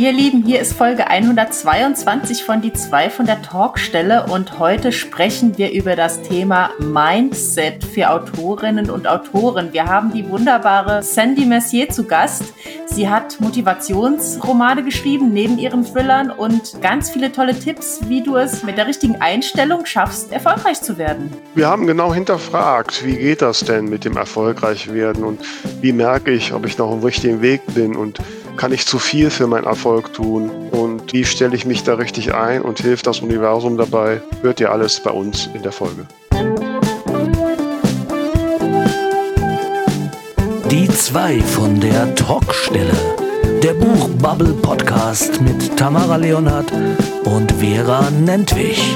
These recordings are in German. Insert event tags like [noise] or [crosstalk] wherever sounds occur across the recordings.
Ihr Lieben, hier ist Folge 122 von Die zwei von der Talkstelle und heute sprechen wir über das Thema Mindset für Autorinnen und Autoren. Wir haben die wunderbare Sandy Mercier zu Gast. Sie hat Motivationsromane geschrieben neben ihren Thrillern und ganz viele tolle Tipps, wie du es mit der richtigen Einstellung schaffst, erfolgreich zu werden. Wir haben genau hinterfragt, wie geht das denn mit dem erfolgreich werden und wie merke ich, ob ich noch auf dem richtigen Weg bin und kann ich zu viel für meinen Erfolg tun und wie stelle ich mich da richtig ein und hilft das Universum dabei, hört ihr alles bei uns in der Folge. Die zwei von der Talkstelle. Der Buchbubble Podcast mit Tamara Leonhardt und Vera Nentwich.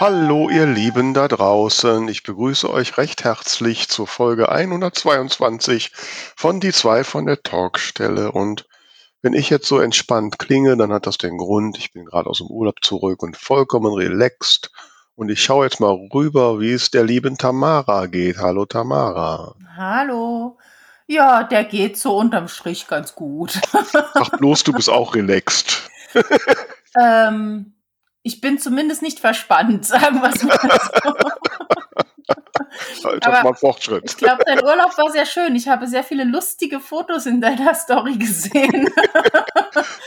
Hallo ihr Lieben da draußen, ich begrüße euch recht herzlich zur Folge 122 von Die zwei von der Talkstelle und wenn ich jetzt so entspannt klinge, dann hat das den Grund, ich bin gerade aus dem Urlaub zurück und vollkommen relaxed und ich schaue jetzt mal rüber, wie es der lieben Tamara geht. Hallo Tamara. Hallo. Ja, der geht so unterm Strich ganz gut. Ach bloß, du bist auch relaxed. [laughs] ähm, ich bin zumindest nicht verspannt, [laughs] sagen wir es mal so. [laughs] Das mal Fortschritt. Ich glaube, dein Urlaub war sehr schön. Ich habe sehr viele lustige Fotos in deiner [laughs] Story gesehen.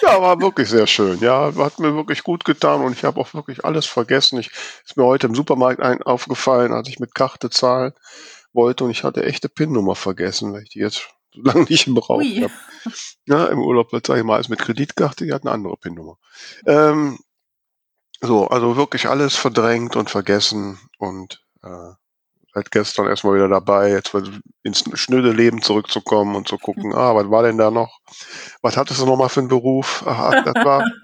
ja, war wirklich sehr schön. Ja, hat mir wirklich gut getan und ich habe auch wirklich alles vergessen. Ich ist mir heute im Supermarkt ein, aufgefallen, als ich mit Karte zahlen wollte und ich hatte echte PIN-Nummer vergessen, weil ich die jetzt so lange nicht gebraucht habe. Ja, im Urlaub sage ich mal, alles mit Kreditkarte, die hat eine andere PIN-Nummer. Ähm, so, also wirklich alles verdrängt und vergessen und äh, seit gestern erstmal wieder dabei, jetzt ins schnöde Leben zurückzukommen und zu gucken, [laughs] ah, was war denn da noch? Was hattest du nochmal für einen Beruf? Aha, das war. [laughs]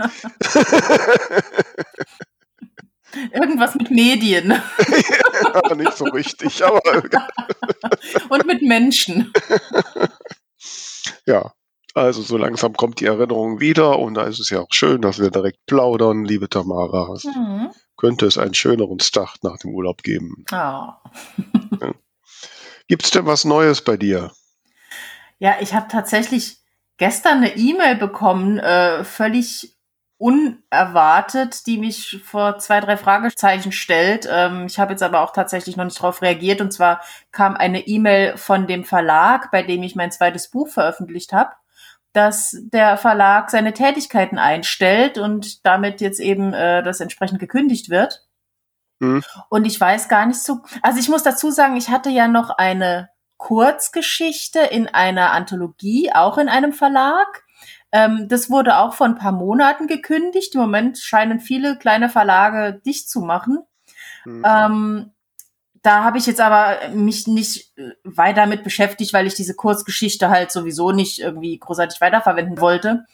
Irgendwas mit Medien. [laughs] ja, nicht so richtig, aber. und mit Menschen. Also so langsam kommt die Erinnerung wieder und da ist es ja auch schön, dass wir direkt plaudern, liebe Tamara. Mhm. Könnte es einen schöneren Start nach dem Urlaub geben. Oh. ja. Gibt es denn was Neues bei dir? Ja, ich habe tatsächlich gestern eine E-Mail bekommen, äh, völlig unerwartet, die mich vor zwei, drei Fragezeichen stellt. Ähm, ich habe jetzt aber auch tatsächlich noch nicht darauf reagiert. Und zwar kam eine E-Mail von dem Verlag, bei dem ich mein zweites Buch veröffentlicht habe dass der Verlag seine Tätigkeiten einstellt und damit jetzt eben äh, das entsprechend gekündigt wird. Mhm. Und ich weiß gar nicht so, also ich muss dazu sagen, ich hatte ja noch eine Kurzgeschichte in einer Anthologie, auch in einem Verlag. Ähm, das wurde auch vor ein paar Monaten gekündigt. Im Moment scheinen viele kleine Verlage dicht zu machen. Mhm. Ähm, da habe ich jetzt aber mich nicht äh, weiter mit beschäftigt, weil ich diese Kurzgeschichte halt sowieso nicht irgendwie großartig weiterverwenden wollte.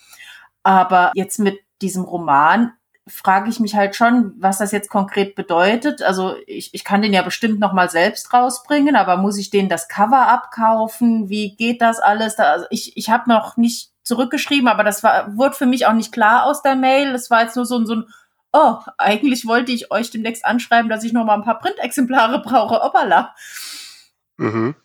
Aber jetzt mit diesem Roman frage ich mich halt schon, was das jetzt konkret bedeutet. Also ich, ich kann den ja bestimmt noch mal selbst rausbringen, aber muss ich den das Cover abkaufen? Wie geht das alles? Da, also ich ich habe noch nicht zurückgeschrieben, aber das war wurde für mich auch nicht klar aus der Mail. Es war jetzt nur so, so ein oh, eigentlich wollte ich euch demnächst anschreiben, dass ich noch mal ein paar Printexemplare brauche. Opala. Mhm.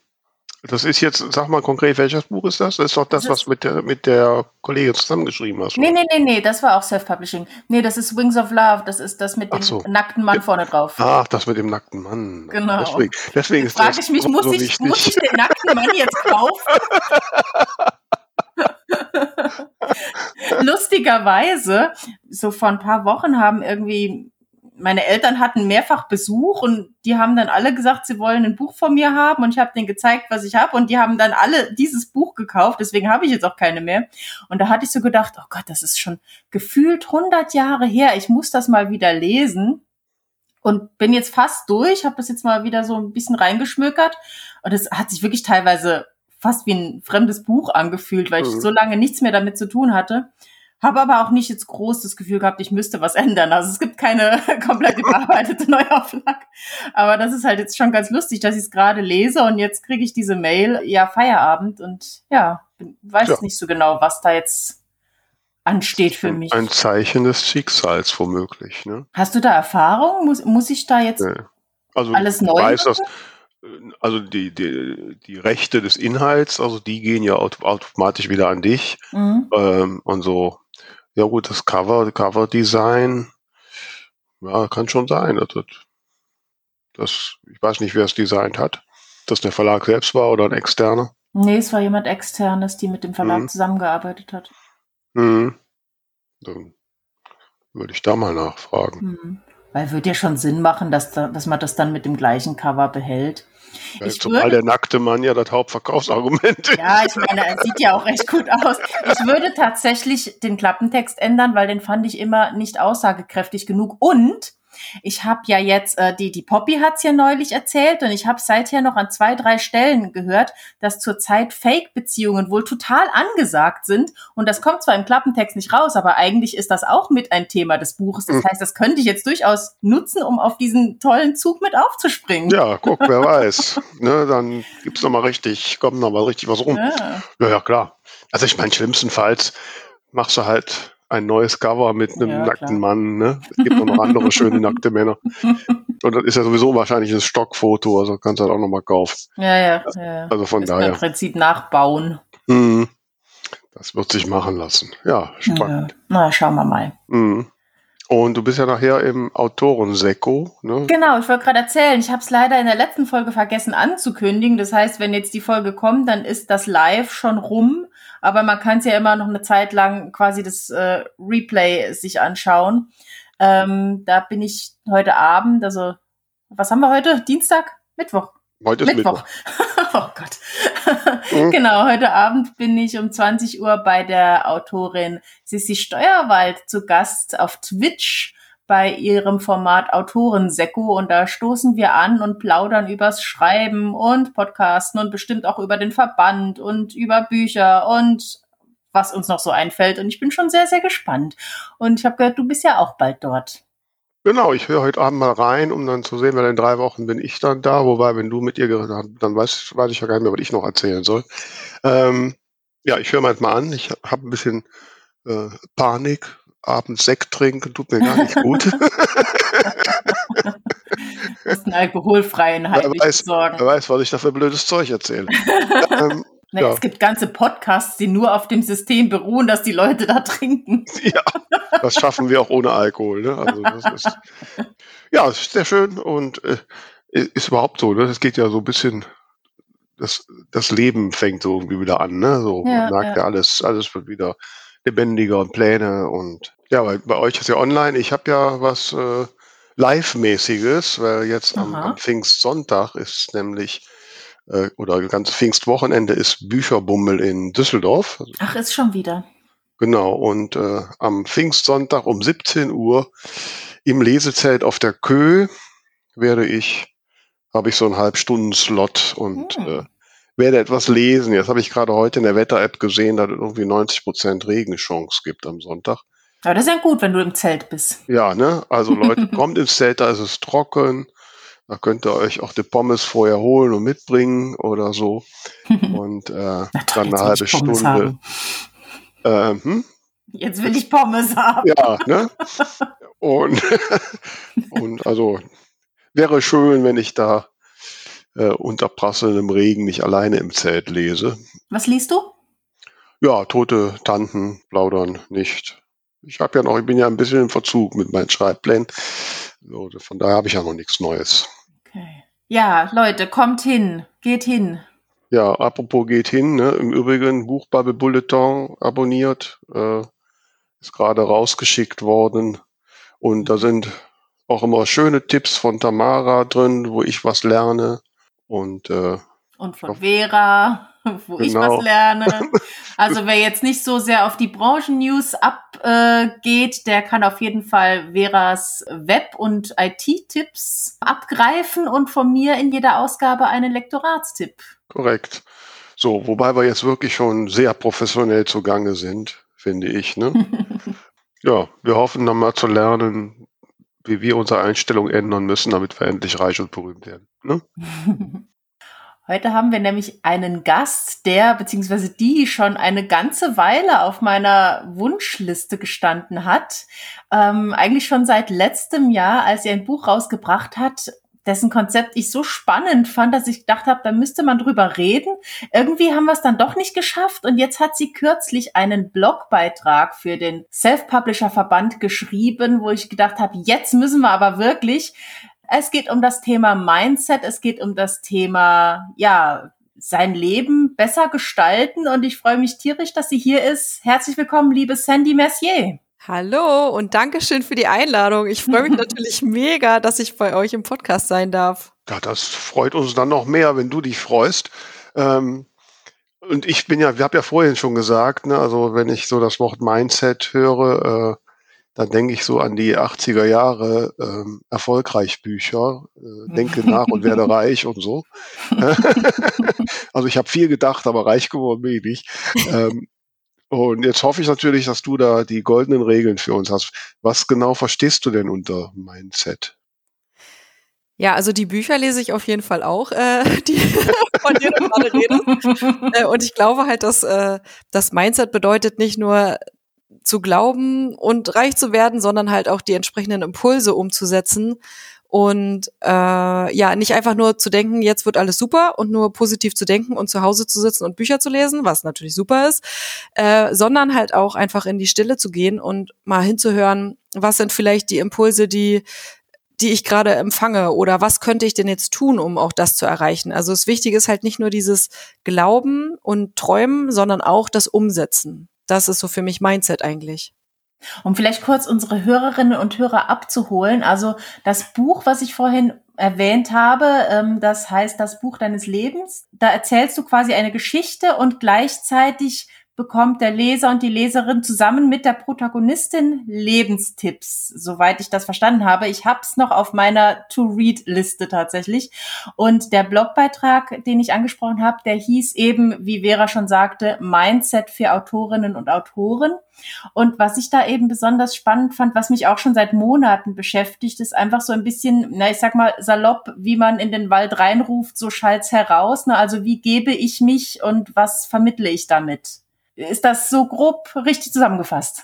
Das ist jetzt, sag mal konkret, welches Buch ist das? Das ist doch das, das was mit der, mit der Kollegin zusammengeschrieben hast. Nee, nee, nee, nee, das war auch Self-Publishing. Nee, das ist Wings of Love, das ist das mit dem so. nackten Mann vorne drauf. Ach, das mit dem nackten Mann. Genau. Deswegen, deswegen ist frage ich mich, muss, so ich, muss ich den nackten Mann jetzt [laughs] kaufen? [laughs] Lustigerweise, so vor ein paar Wochen haben irgendwie meine Eltern hatten mehrfach Besuch und die haben dann alle gesagt, sie wollen ein Buch von mir haben und ich habe denen gezeigt, was ich habe und die haben dann alle dieses Buch gekauft, deswegen habe ich jetzt auch keine mehr. Und da hatte ich so gedacht, oh Gott, das ist schon gefühlt 100 Jahre her, ich muss das mal wieder lesen und bin jetzt fast durch, habe das jetzt mal wieder so ein bisschen reingeschmökert und es hat sich wirklich teilweise fast wie ein fremdes Buch angefühlt, weil ich mhm. so lange nichts mehr damit zu tun hatte. Habe aber auch nicht jetzt groß das Gefühl gehabt, ich müsste was [laughs] ändern. Also es gibt keine [laughs] komplett überarbeitete Neuauflage. Aber das ist halt jetzt schon ganz lustig, dass ich es gerade lese und jetzt kriege ich diese Mail, ja, Feierabend und ja, weiß ja. nicht so genau, was da jetzt ansteht für mich. Ein Zeichen des Schicksals womöglich. Ne? Hast du da Erfahrung? Muss, muss ich da jetzt nee. also alles neu weiß, dass, also die, die, die Rechte des Inhalts, also die gehen ja automatisch wieder an dich. Mhm. Ähm, und so, ja gut, das Cover, Cover-Design, ja, kann schon sein. Das, das, ich weiß nicht, wer es designt hat. Das der Verlag selbst war oder ein externer? Nee, es war jemand externes, die mit dem Verlag mhm. zusammengearbeitet hat. Mhm. Dann würde ich da mal nachfragen. Mhm. Weil würde ja schon Sinn machen, dass, da, dass man das dann mit dem gleichen Cover behält. Ja, zumal würde, der nackte Mann ja das Hauptverkaufsargument [laughs] ist. Ja, ich meine, er sieht ja auch recht gut aus. Ich würde tatsächlich den Klappentext ändern, weil den fand ich immer nicht aussagekräftig genug. Und ich habe ja jetzt, äh, die, die Poppy hat's ja neulich erzählt und ich habe seither noch an zwei, drei Stellen gehört, dass zurzeit Fake-Beziehungen wohl total angesagt sind. Und das kommt zwar im Klappentext nicht raus, aber eigentlich ist das auch mit ein Thema des Buches. Das hm. heißt, das könnte ich jetzt durchaus nutzen, um auf diesen tollen Zug mit aufzuspringen. Ja, guck, wer [laughs] weiß. ne, dann gibt's noch mal richtig, kommt noch mal richtig was rum. Ja, ja, ja klar. Also ich meine, schlimmstenfalls machst du halt ein neues Cover mit einem ja, nackten klar. Mann. Ne? Es gibt auch noch andere schöne nackte Männer. [laughs] Und das ist ja sowieso wahrscheinlich ein Stockfoto, also kannst du halt auch nochmal kaufen. Ja, ja, ja. Also von das daher. Im Prinzip nachbauen. Mhm. Das wird sich machen lassen. Ja, spannend. Ja. Na, schauen wir mal. Mhm. Und du bist ja nachher im Autorensekko. Ne? Genau, ich wollte gerade erzählen, ich habe es leider in der letzten Folge vergessen anzukündigen. Das heißt, wenn jetzt die Folge kommt, dann ist das live schon rum aber man kann es ja immer noch eine Zeit lang quasi das äh, Replay sich anschauen. Ähm, da bin ich heute Abend, also was haben wir heute? Dienstag? Mittwoch? Heute ist Mittwoch. Mittwoch. [laughs] oh Gott. [laughs] mhm. Genau, heute Abend bin ich um 20 Uhr bei der Autorin Sissi Steuerwald zu Gast auf Twitch bei ihrem Format Autorensekko und da stoßen wir an und plaudern übers Schreiben und Podcasten und bestimmt auch über den Verband und über Bücher und was uns noch so einfällt. Und ich bin schon sehr, sehr gespannt. Und ich habe gehört, du bist ja auch bald dort. Genau, ich höre heute Abend mal rein, um dann zu sehen, weil in drei Wochen bin ich dann da. Wobei, wenn du mit ihr geredet hast, dann weiß, weiß ich ja gar nicht mehr, was ich noch erzählen soll. Ähm, ja, ich höre mal an. Ich habe ein bisschen äh, Panik, abends Sekt trinken tut mir gar nicht gut. [laughs] [laughs] musst einen alkoholfreien Heimweg sorgen. Wer weiß, was ich da für blödes Zeug erzähle. ähm, [laughs] Na, ja. Es gibt ganze Podcasts, die nur auf dem System beruhen, dass die Leute da trinken. Ja, das schaffen wir auch ohne Alkohol. Ne? Also das ist, ja, ist sehr schön und äh, ist überhaupt so. Ne? Es geht ja so ein bisschen, das, das Leben fängt so irgendwie wieder an. Ne? So, ja, man merkt ja. ja alles, alles wird wieder lebendiger und Pläne und ja, bei, bei euch ist ja online. Ich habe ja was äh, Live-mäßiges, weil jetzt am, am, Pfingstsonntag ist nämlich äh, oder ganze Pfingstwochenende ist Bücherbummel in Düsseldorf. Ach, ist schon wieder. Genau, und äh, am Pfingstsonntag um 17 Uhr im Lesezelt auf der Kö werde ich, habe ich so einen Halbstunden-Slot und hm. äh, werde etwas lesen. Jetzt habe ich gerade heute in der Wetter-App gesehen, dass es irgendwie 90 Prozent Regenchance gibt am Sonntag. Aber das ist ja gut, wenn du im Zelt bist. Ja, ne? Also Leute, [laughs] kommt ins Zelt, da ist es trocken. Da könnt ihr euch auch die Pommes vorher holen und mitbringen oder so. [laughs] Und äh, dann eine halbe Stunde. Ähm, hm? Jetzt will ich Pommes haben. Ja, ne? [laughs] Und, und also wäre schön, wenn ich da äh, unter prasselndem Regen nicht alleine im Zelt lese. Was liest du? Ja, tote Tanten plaudern nicht. Ich habe ja noch, ich bin ja ein bisschen im Verzug mit meinen Schreibplänen. So, von daher habe ich ja noch nichts Neues. Okay. Ja, Leute, kommt hin, geht hin. Ja, apropos geht hin, ne? im Übrigen Buchbubble Bulletin abonniert, äh, ist gerade rausgeschickt worden und da sind auch immer schöne Tipps von Tamara drin, wo ich was lerne. Und, äh, und von Vera, [laughs] wo genau. ich was genau. lerne. [laughs] Also wer jetzt nicht so sehr auf die Branchen-News abgeht, äh, der kann auf jeden Fall Veras Web- und IT-Tipps abgreifen und von mir in jeder Ausgabe einen Lektoratstipp. Korrekt. So, wobei wir jetzt wirklich schon sehr professionell zugange sind, finde ich. Ne? [laughs] ja, wir hoffen dann mal zu lernen, wie wir unsere Einstellung ändern müssen, damit wir endlich reich und berühmt werden. Ne? [laughs] Heute haben wir nämlich einen Gast, der bzw. die schon eine ganze Weile auf meiner Wunschliste gestanden hat. Ähm, eigentlich schon seit letztem Jahr, als sie ein Buch rausgebracht hat, dessen Konzept ich so spannend fand, dass ich gedacht habe, da müsste man drüber reden. Irgendwie haben wir es dann doch nicht geschafft und jetzt hat sie kürzlich einen Blogbeitrag für den Self-Publisher Verband geschrieben, wo ich gedacht habe, jetzt müssen wir aber wirklich. Es geht um das Thema Mindset, es geht um das Thema, ja, sein Leben besser gestalten und ich freue mich tierisch, dass sie hier ist. Herzlich willkommen, liebe Sandy Mercier. Hallo und Dankeschön für die Einladung. Ich freue mich [laughs] natürlich mega, dass ich bei euch im Podcast sein darf. Ja, das freut uns dann noch mehr, wenn du dich freust. Ähm, und ich bin ja, wir haben ja vorhin schon gesagt, ne, also wenn ich so das Wort Mindset höre, äh, dann denke ich so an die 80er Jahre ähm, erfolgreich Bücher, äh, denke nach und werde [laughs] reich und so. [laughs] also ich habe viel gedacht, aber reich geworden bin ich nicht. Ähm, und jetzt hoffe ich natürlich, dass du da die goldenen Regeln für uns hast. Was genau verstehst du denn unter Mindset? Ja, also die Bücher lese ich auf jeden Fall auch, äh, [laughs] die von du gerade redest. Äh, und ich glaube halt, dass äh, das Mindset bedeutet nicht nur zu glauben und reich zu werden, sondern halt auch die entsprechenden Impulse umzusetzen und äh, ja, nicht einfach nur zu denken, jetzt wird alles super und nur positiv zu denken und zu Hause zu sitzen und Bücher zu lesen, was natürlich super ist, äh, sondern halt auch einfach in die Stille zu gehen und mal hinzuhören, was sind vielleicht die Impulse, die die ich gerade empfange oder was könnte ich denn jetzt tun, um auch das zu erreichen? Also das Wichtige ist halt nicht nur dieses Glauben und Träumen, sondern auch das Umsetzen das ist so für mich Mindset eigentlich. Um vielleicht kurz unsere Hörerinnen und Hörer abzuholen. Also das Buch, was ich vorhin erwähnt habe, ähm, das heißt das Buch deines Lebens. Da erzählst du quasi eine Geschichte und gleichzeitig bekommt der Leser und die Leserin zusammen mit der Protagonistin Lebenstipps, soweit ich das verstanden habe. Ich habe es noch auf meiner To-Read-Liste tatsächlich. Und der Blogbeitrag, den ich angesprochen habe, der hieß eben, wie Vera schon sagte, Mindset für Autorinnen und Autoren. Und was ich da eben besonders spannend fand, was mich auch schon seit Monaten beschäftigt, ist einfach so ein bisschen, na, ich sag mal, salopp, wie man in den Wald reinruft, so schallt's heraus. Ne? Also wie gebe ich mich und was vermittle ich damit? Ist das so grob richtig zusammengefasst?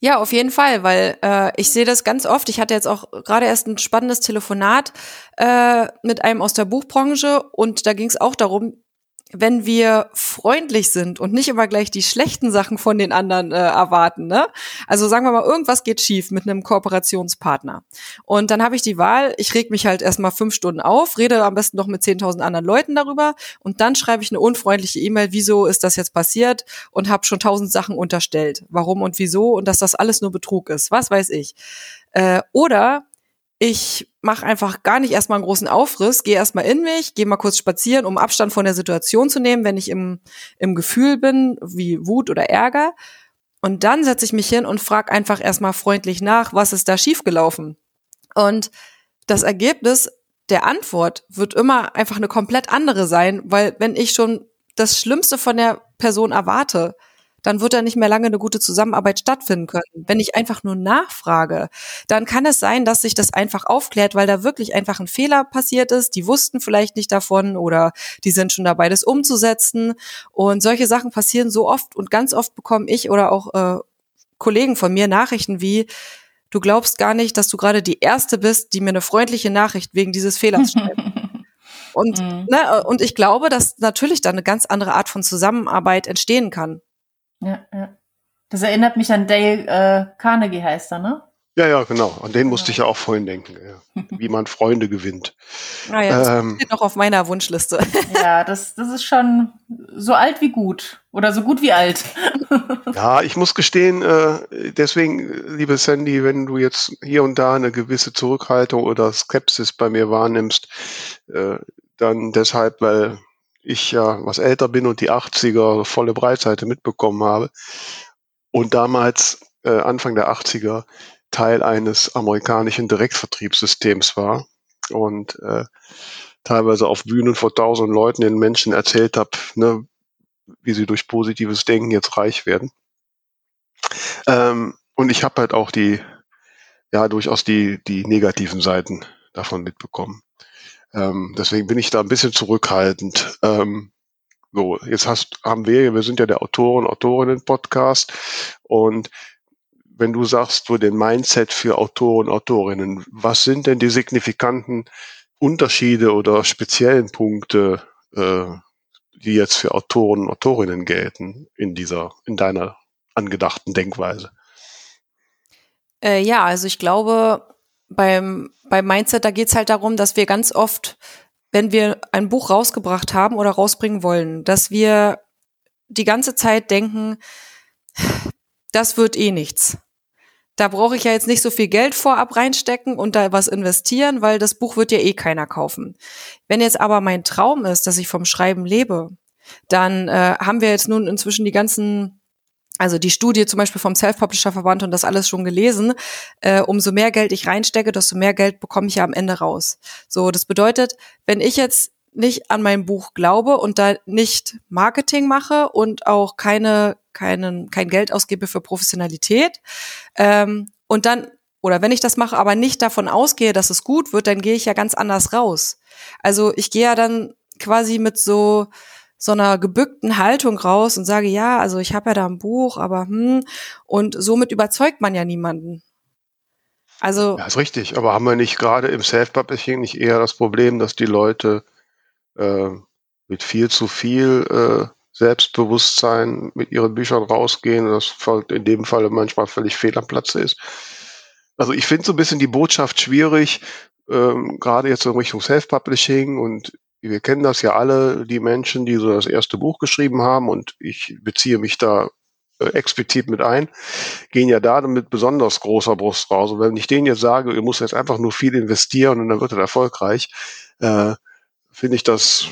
Ja, auf jeden Fall, weil äh, ich sehe das ganz oft. Ich hatte jetzt auch gerade erst ein spannendes Telefonat äh, mit einem aus der Buchbranche und da ging es auch darum, wenn wir freundlich sind und nicht immer gleich die schlechten Sachen von den anderen äh, erwarten. Ne? Also sagen wir mal, irgendwas geht schief mit einem Kooperationspartner. Und dann habe ich die Wahl, ich reg mich halt erstmal fünf Stunden auf, rede am besten noch mit 10.000 anderen Leuten darüber und dann schreibe ich eine unfreundliche E-Mail, wieso ist das jetzt passiert und habe schon tausend Sachen unterstellt, warum und wieso und dass das alles nur Betrug ist, was weiß ich. Äh, oder ich mache einfach gar nicht erstmal einen großen Aufriss, gehe erstmal in mich, gehe mal kurz spazieren, um Abstand von der Situation zu nehmen, wenn ich im, im Gefühl bin, wie Wut oder Ärger. Und dann setze ich mich hin und frage einfach erstmal freundlich nach, was ist da schiefgelaufen. Und das Ergebnis der Antwort wird immer einfach eine komplett andere sein, weil wenn ich schon das Schlimmste von der Person erwarte, dann wird da nicht mehr lange eine gute Zusammenarbeit stattfinden können. Wenn ich einfach nur nachfrage, dann kann es sein, dass sich das einfach aufklärt, weil da wirklich einfach ein Fehler passiert ist. Die wussten vielleicht nicht davon oder die sind schon dabei, das umzusetzen. Und solche Sachen passieren so oft und ganz oft bekomme ich oder auch äh, Kollegen von mir Nachrichten wie, du glaubst gar nicht, dass du gerade die Erste bist, die mir eine freundliche Nachricht wegen dieses Fehlers schreibt. [laughs] Und, mhm. ne, und ich glaube, dass natürlich da eine ganz andere Art von Zusammenarbeit entstehen kann. Ja, ja. Das erinnert mich an Dale äh, Carnegie heißt er, ne? Ja, ja, genau. An den musste ich ja auch vorhin denken, ja. wie man Freunde gewinnt. [laughs] Ah ja, das ähm, steht noch auf meiner Wunschliste. [laughs] Ja, das, das ist schon so alt wie gut oder so gut wie alt. [laughs] Ja, ich muss gestehen, äh, deswegen, liebe Sandy, wenn du jetzt hier und da eine gewisse Zurückhaltung oder Skepsis bei mir wahrnimmst, äh, dann deshalb, weil ich ja was älter bin und die 80er volle Breitseite mitbekommen habe und damals äh, Anfang der 80er Teil eines amerikanischen Direktvertriebssystems war und äh, teilweise auf Bühnen vor tausend Leuten den Menschen erzählt habe, ne, wie sie durch positives Denken jetzt reich werden. Ähm, und ich habe halt auch die, ja, durchaus die, die negativen Seiten davon mitbekommen. Ähm, deswegen bin ich da ein bisschen zurückhaltend. Ähm, so, jetzt hast, haben wir, wir sind ja der Autoren, Autorinnen-Podcast und wenn du sagst, du den Mindset für Autoren, Autorinnen, was sind denn die signifikanten Unterschiede oder speziellen Punkte, äh, die jetzt für Autoren Autorinnen gelten in dieser, in deiner angedachten Denkweise? Äh, ja, also ich glaube, beim, beim Mindset, da geht's halt darum, dass wir ganz oft, wenn wir ein Buch rausgebracht haben oder rausbringen wollen, dass wir die ganze Zeit denken, das wird eh nichts. Da brauche ich ja jetzt nicht so viel Geld vorab reinstecken und da was investieren, weil das Buch wird ja eh keiner kaufen. Wenn jetzt aber mein Traum ist, dass ich vom Schreiben lebe, dann äh, haben wir jetzt nun inzwischen die ganzen also die Studie zum Beispiel vom Self-Publisher-Verband und das alles schon gelesen, äh, umso mehr Geld ich reinstecke, desto mehr Geld bekomme ich ja am Ende raus. So, das bedeutet, wenn ich jetzt nicht an mein Buch glaube und da nicht Marketing mache und auch keine, keinen, kein Geld ausgebe für Professionalität, ähm, und dann, oder wenn ich das mache, aber nicht davon ausgehe, dass es gut wird, dann gehe ich ja ganz anders raus. Also ich gehe ja dann quasi mit so, so einer gebückten Haltung raus und sage, ja, also ich habe ja da ein Buch, aber hm, und somit überzeugt man ja niemanden. Also. Ja, ist richtig, aber haben wir nicht gerade im Self-Publishing nicht eher das Problem, dass die Leute äh, mit viel zu viel äh, Selbstbewusstsein mit ihren Büchern rausgehen und das in dem Fall manchmal völlig fehl am Platze ist? Also ich finde so ein bisschen die Botschaft schwierig, ähm, gerade jetzt in Richtung Self-Publishing und wir kennen das ja alle, die Menschen, die so das erste Buch geschrieben haben und ich beziehe mich da äh, explizit mit ein, gehen ja da mit besonders großer Brust raus. Und wenn ich denen jetzt sage, ihr müsst jetzt einfach nur viel investieren und dann wird er erfolgreich, äh, finde ich das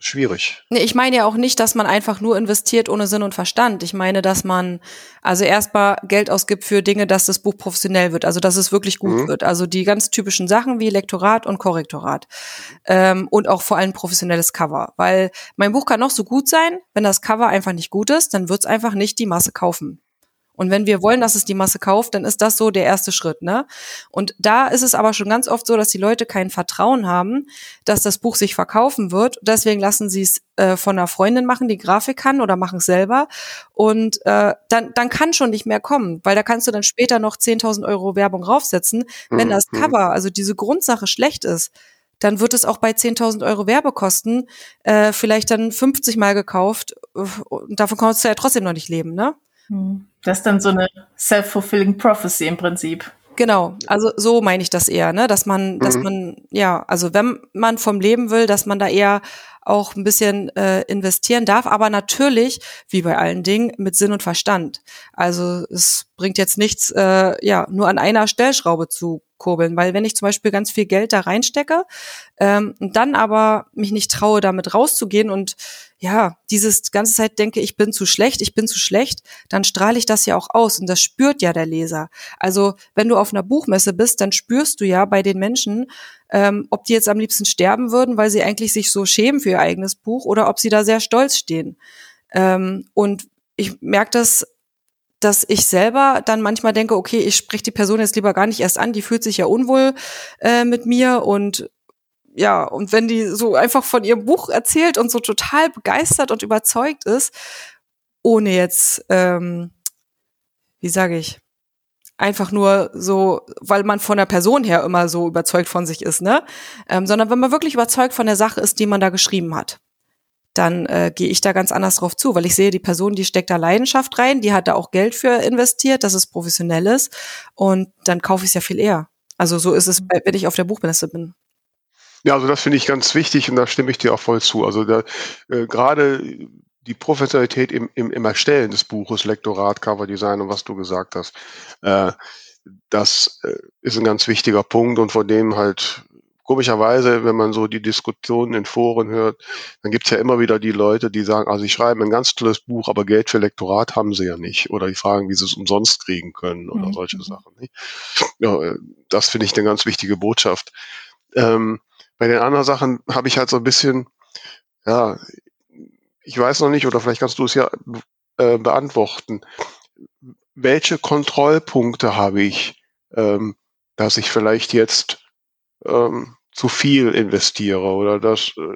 schwierig. Nee, ich meine ja auch nicht, dass man einfach nur investiert ohne Sinn und Verstand. Ich meine, dass man also erstmal Geld ausgibt für Dinge, dass das Buch professionell wird, also dass es wirklich gut mhm. wird. Also die ganz typischen Sachen wie Lektorat und Korrektorat. Ähm, und auch vor allem professionelles Cover. Weil mein Buch kann noch so gut sein, wenn das Cover einfach nicht gut ist, dann wird es einfach nicht die Masse kaufen. Und wenn wir wollen, dass es die Masse kauft, dann ist das so der erste Schritt, ne? Und da ist es aber schon ganz oft so, dass die Leute kein Vertrauen haben, dass das Buch sich verkaufen wird. Deswegen lassen sie es äh, von einer Freundin machen, die Grafik kann oder machen es selber. Und äh, dann, dann kann schon nicht mehr kommen, weil da kannst du dann später noch 10.000 Euro Werbung raufsetzen. Wenn mhm. das Cover, also diese Grundsache schlecht ist, dann wird es auch bei 10.000 Euro Werbekosten äh, vielleicht dann 50 Mal gekauft und davon kannst du ja trotzdem noch nicht leben, ne? Hm. Das ist dann so eine self-fulfilling prophecy im Prinzip. Genau, also so meine ich das eher, ne, dass man, dass mhm. man, ja, also wenn man vom Leben will, dass man da eher auch ein bisschen äh, investieren darf, aber natürlich, wie bei allen Dingen, mit Sinn und Verstand. Also es bringt jetzt nichts, äh, ja, nur an einer Stellschraube zu kurbeln, weil wenn ich zum Beispiel ganz viel Geld da reinstecke ähm, und dann aber mich nicht traue, damit rauszugehen und ja, dieses ganze Zeit denke, ich bin zu schlecht, ich bin zu schlecht, dann strahle ich das ja auch aus und das spürt ja der Leser. Also wenn du auf einer Buchmesse bist, dann spürst du ja bei den Menschen, ähm, ob die jetzt am liebsten sterben würden, weil sie eigentlich sich so schämen für ihr eigenes Buch oder ob sie da sehr stolz stehen. Ähm, und ich merke das dass ich selber dann manchmal denke, okay, ich spreche die Person jetzt lieber gar nicht erst an, die fühlt sich ja unwohl äh, mit mir und ja, und wenn die so einfach von ihrem Buch erzählt und so total begeistert und überzeugt ist, ohne jetzt, ähm, wie sage ich, einfach nur so, weil man von der Person her immer so überzeugt von sich ist, ne? Ähm, sondern wenn man wirklich überzeugt von der Sache ist, die man da geschrieben hat, dann äh, gehe ich da ganz anders drauf zu, weil ich sehe, die Person, die steckt da Leidenschaft rein, die hat da auch Geld für investiert, dass es professionell ist und dann kaufe ich es ja viel eher. Also so ist es, wenn ich auf der Buchmesse bin. Ja, also das finde ich ganz wichtig und da stimme ich dir auch voll zu. Also da, äh, gerade die Professionalität im, im, im Erstellen des Buches, Lektorat, Coverdesign und was du gesagt hast, äh, das äh, ist ein ganz wichtiger Punkt und vor dem halt komischerweise, wenn man so die Diskussionen in Foren hört, dann gibt's ja immer wieder die Leute, die sagen, also sie schreiben ein ganz tolles Buch, aber Geld für Lektorat haben sie ja nicht. Oder die fragen, wie sie es umsonst kriegen können oder mhm. solche Sachen. Nicht? Ja, äh, das finde ich eine ganz wichtige Botschaft. Ähm, bei den anderen Sachen habe ich halt so ein bisschen, ja, ich weiß noch nicht, oder vielleicht kannst du es ja äh, beantworten. Welche Kontrollpunkte habe ich, ähm, dass ich vielleicht jetzt ähm, zu viel investiere oder dass äh,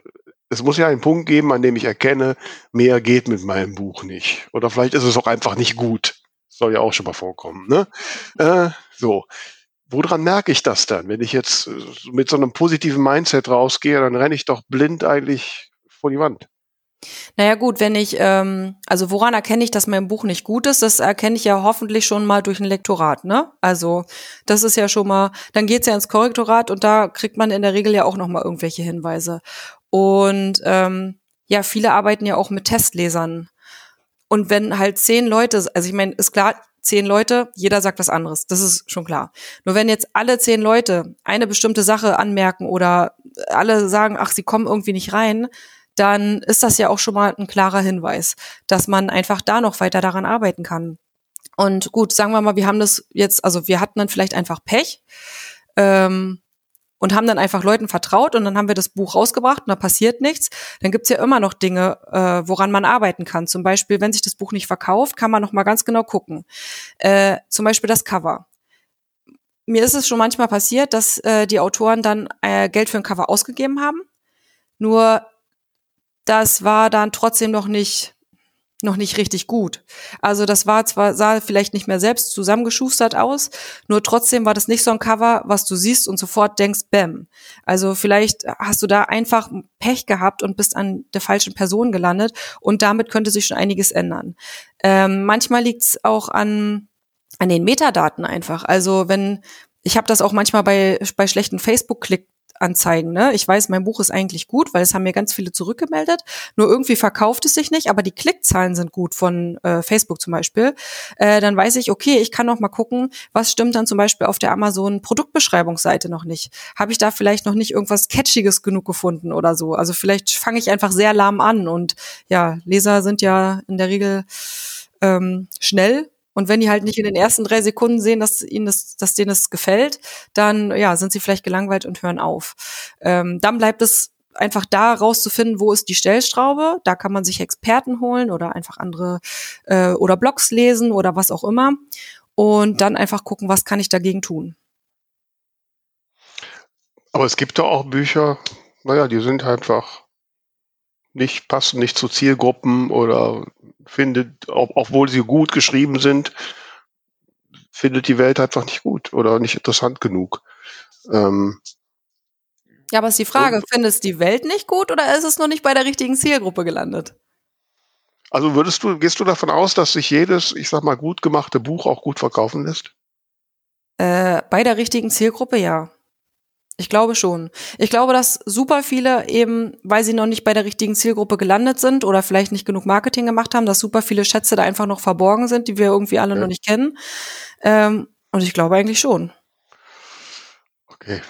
es muss ja einen Punkt geben, an dem ich erkenne, mehr geht mit meinem Buch nicht. Oder vielleicht ist es auch einfach nicht gut. Soll ja auch schon mal vorkommen. Ne? Äh, so woran merke ich das dann? Wenn ich jetzt äh, mit so einem positiven Mindset rausgehe, dann renne ich doch blind eigentlich vor die Wand. Naja gut, wenn ich, ähm, also woran erkenne ich, dass mein Buch nicht gut ist? Das erkenne ich ja hoffentlich schon mal durch ein Lektorat, ne? Also das ist ja schon mal, dann geht's ja ins Korrektorat und da kriegt man in der Regel ja auch noch mal irgendwelche Hinweise. Und ähm, ja, viele arbeiten ja auch mit Testlesern. Und wenn halt zehn Leute, also ich meine, ist klar, zehn Leute, jeder sagt was anderes. Das ist schon klar. Nur wenn jetzt alle zehn Leute eine bestimmte Sache anmerken oder alle sagen, ach, sie kommen irgendwie nicht rein, dann ist das ja auch schon mal ein klarer Hinweis, dass man einfach da noch weiter daran arbeiten kann. Und gut, sagen wir mal, wir haben das jetzt, also wir hatten dann vielleicht einfach Pech. Ähm, und haben dann einfach Leuten vertraut und dann haben wir das Buch rausgebracht und da passiert nichts, dann gibt's ja immer noch Dinge, äh, woran man arbeiten kann. Zum Beispiel, wenn sich das Buch nicht verkauft, kann man noch mal ganz genau gucken. Äh, zum Beispiel das Cover. Mir ist es schon manchmal passiert, dass äh, die Autoren dann äh, Geld für ein Cover ausgegeben haben. Nur das war dann trotzdem noch nicht noch nicht richtig gut. Also das war zwar, sah vielleicht nicht mehr selbst zusammengeschustert aus, nur trotzdem war das nicht so ein Cover, was du siehst und sofort denkst, bam. Also vielleicht hast du da einfach Pech gehabt und bist an der falschen Person gelandet und damit könnte sich schon einiges ändern. Ähm, manchmal liegt es auch an, an den Metadaten einfach. Also wenn ich habe das auch manchmal bei, bei schlechten Facebook-Klick anzeigen. Ne? Ich weiß, mein Buch ist eigentlich gut, weil es haben mir ganz viele zurückgemeldet. Nur irgendwie verkauft es sich nicht, aber die Klickzahlen sind gut von äh, Facebook zum Beispiel. Äh, dann weiß ich, okay, ich kann noch mal gucken, was stimmt dann zum Beispiel auf der Amazon Produktbeschreibungsseite noch nicht. Habe ich da vielleicht noch nicht irgendwas Catchiges genug gefunden oder so? Also vielleicht fange ich einfach sehr lahm an und ja, Leser sind ja in der Regel ähm, schnell und wenn die halt nicht in den ersten drei Sekunden sehen, dass ihnen das, dass denen das gefällt, dann ja, sind sie vielleicht gelangweilt und hören auf. Ähm, dann bleibt es einfach da rauszufinden, wo ist die Stellschraube. Da kann man sich Experten holen oder einfach andere äh, oder Blogs lesen oder was auch immer. Und dann einfach gucken, was kann ich dagegen tun. Aber es gibt da auch Bücher, naja, die sind einfach nicht, passen nicht zu Zielgruppen oder findet, ob, obwohl sie gut geschrieben sind, findet die Welt einfach nicht gut oder nicht interessant genug. Ähm, ja, aber ist die Frage, und, findest die Welt nicht gut oder ist es noch nicht bei der richtigen Zielgruppe gelandet? Also würdest du, gehst du davon aus, dass sich jedes, ich sag mal, gut gemachte Buch auch gut verkaufen lässt? Äh, bei der richtigen Zielgruppe ja. Ich glaube schon. Ich glaube, dass super viele eben, weil sie noch nicht bei der richtigen Zielgruppe gelandet sind oder vielleicht nicht genug Marketing gemacht haben, dass super viele Schätze da einfach noch verborgen sind, die wir irgendwie alle ja. noch nicht kennen. Ähm, und ich glaube eigentlich schon. Okay.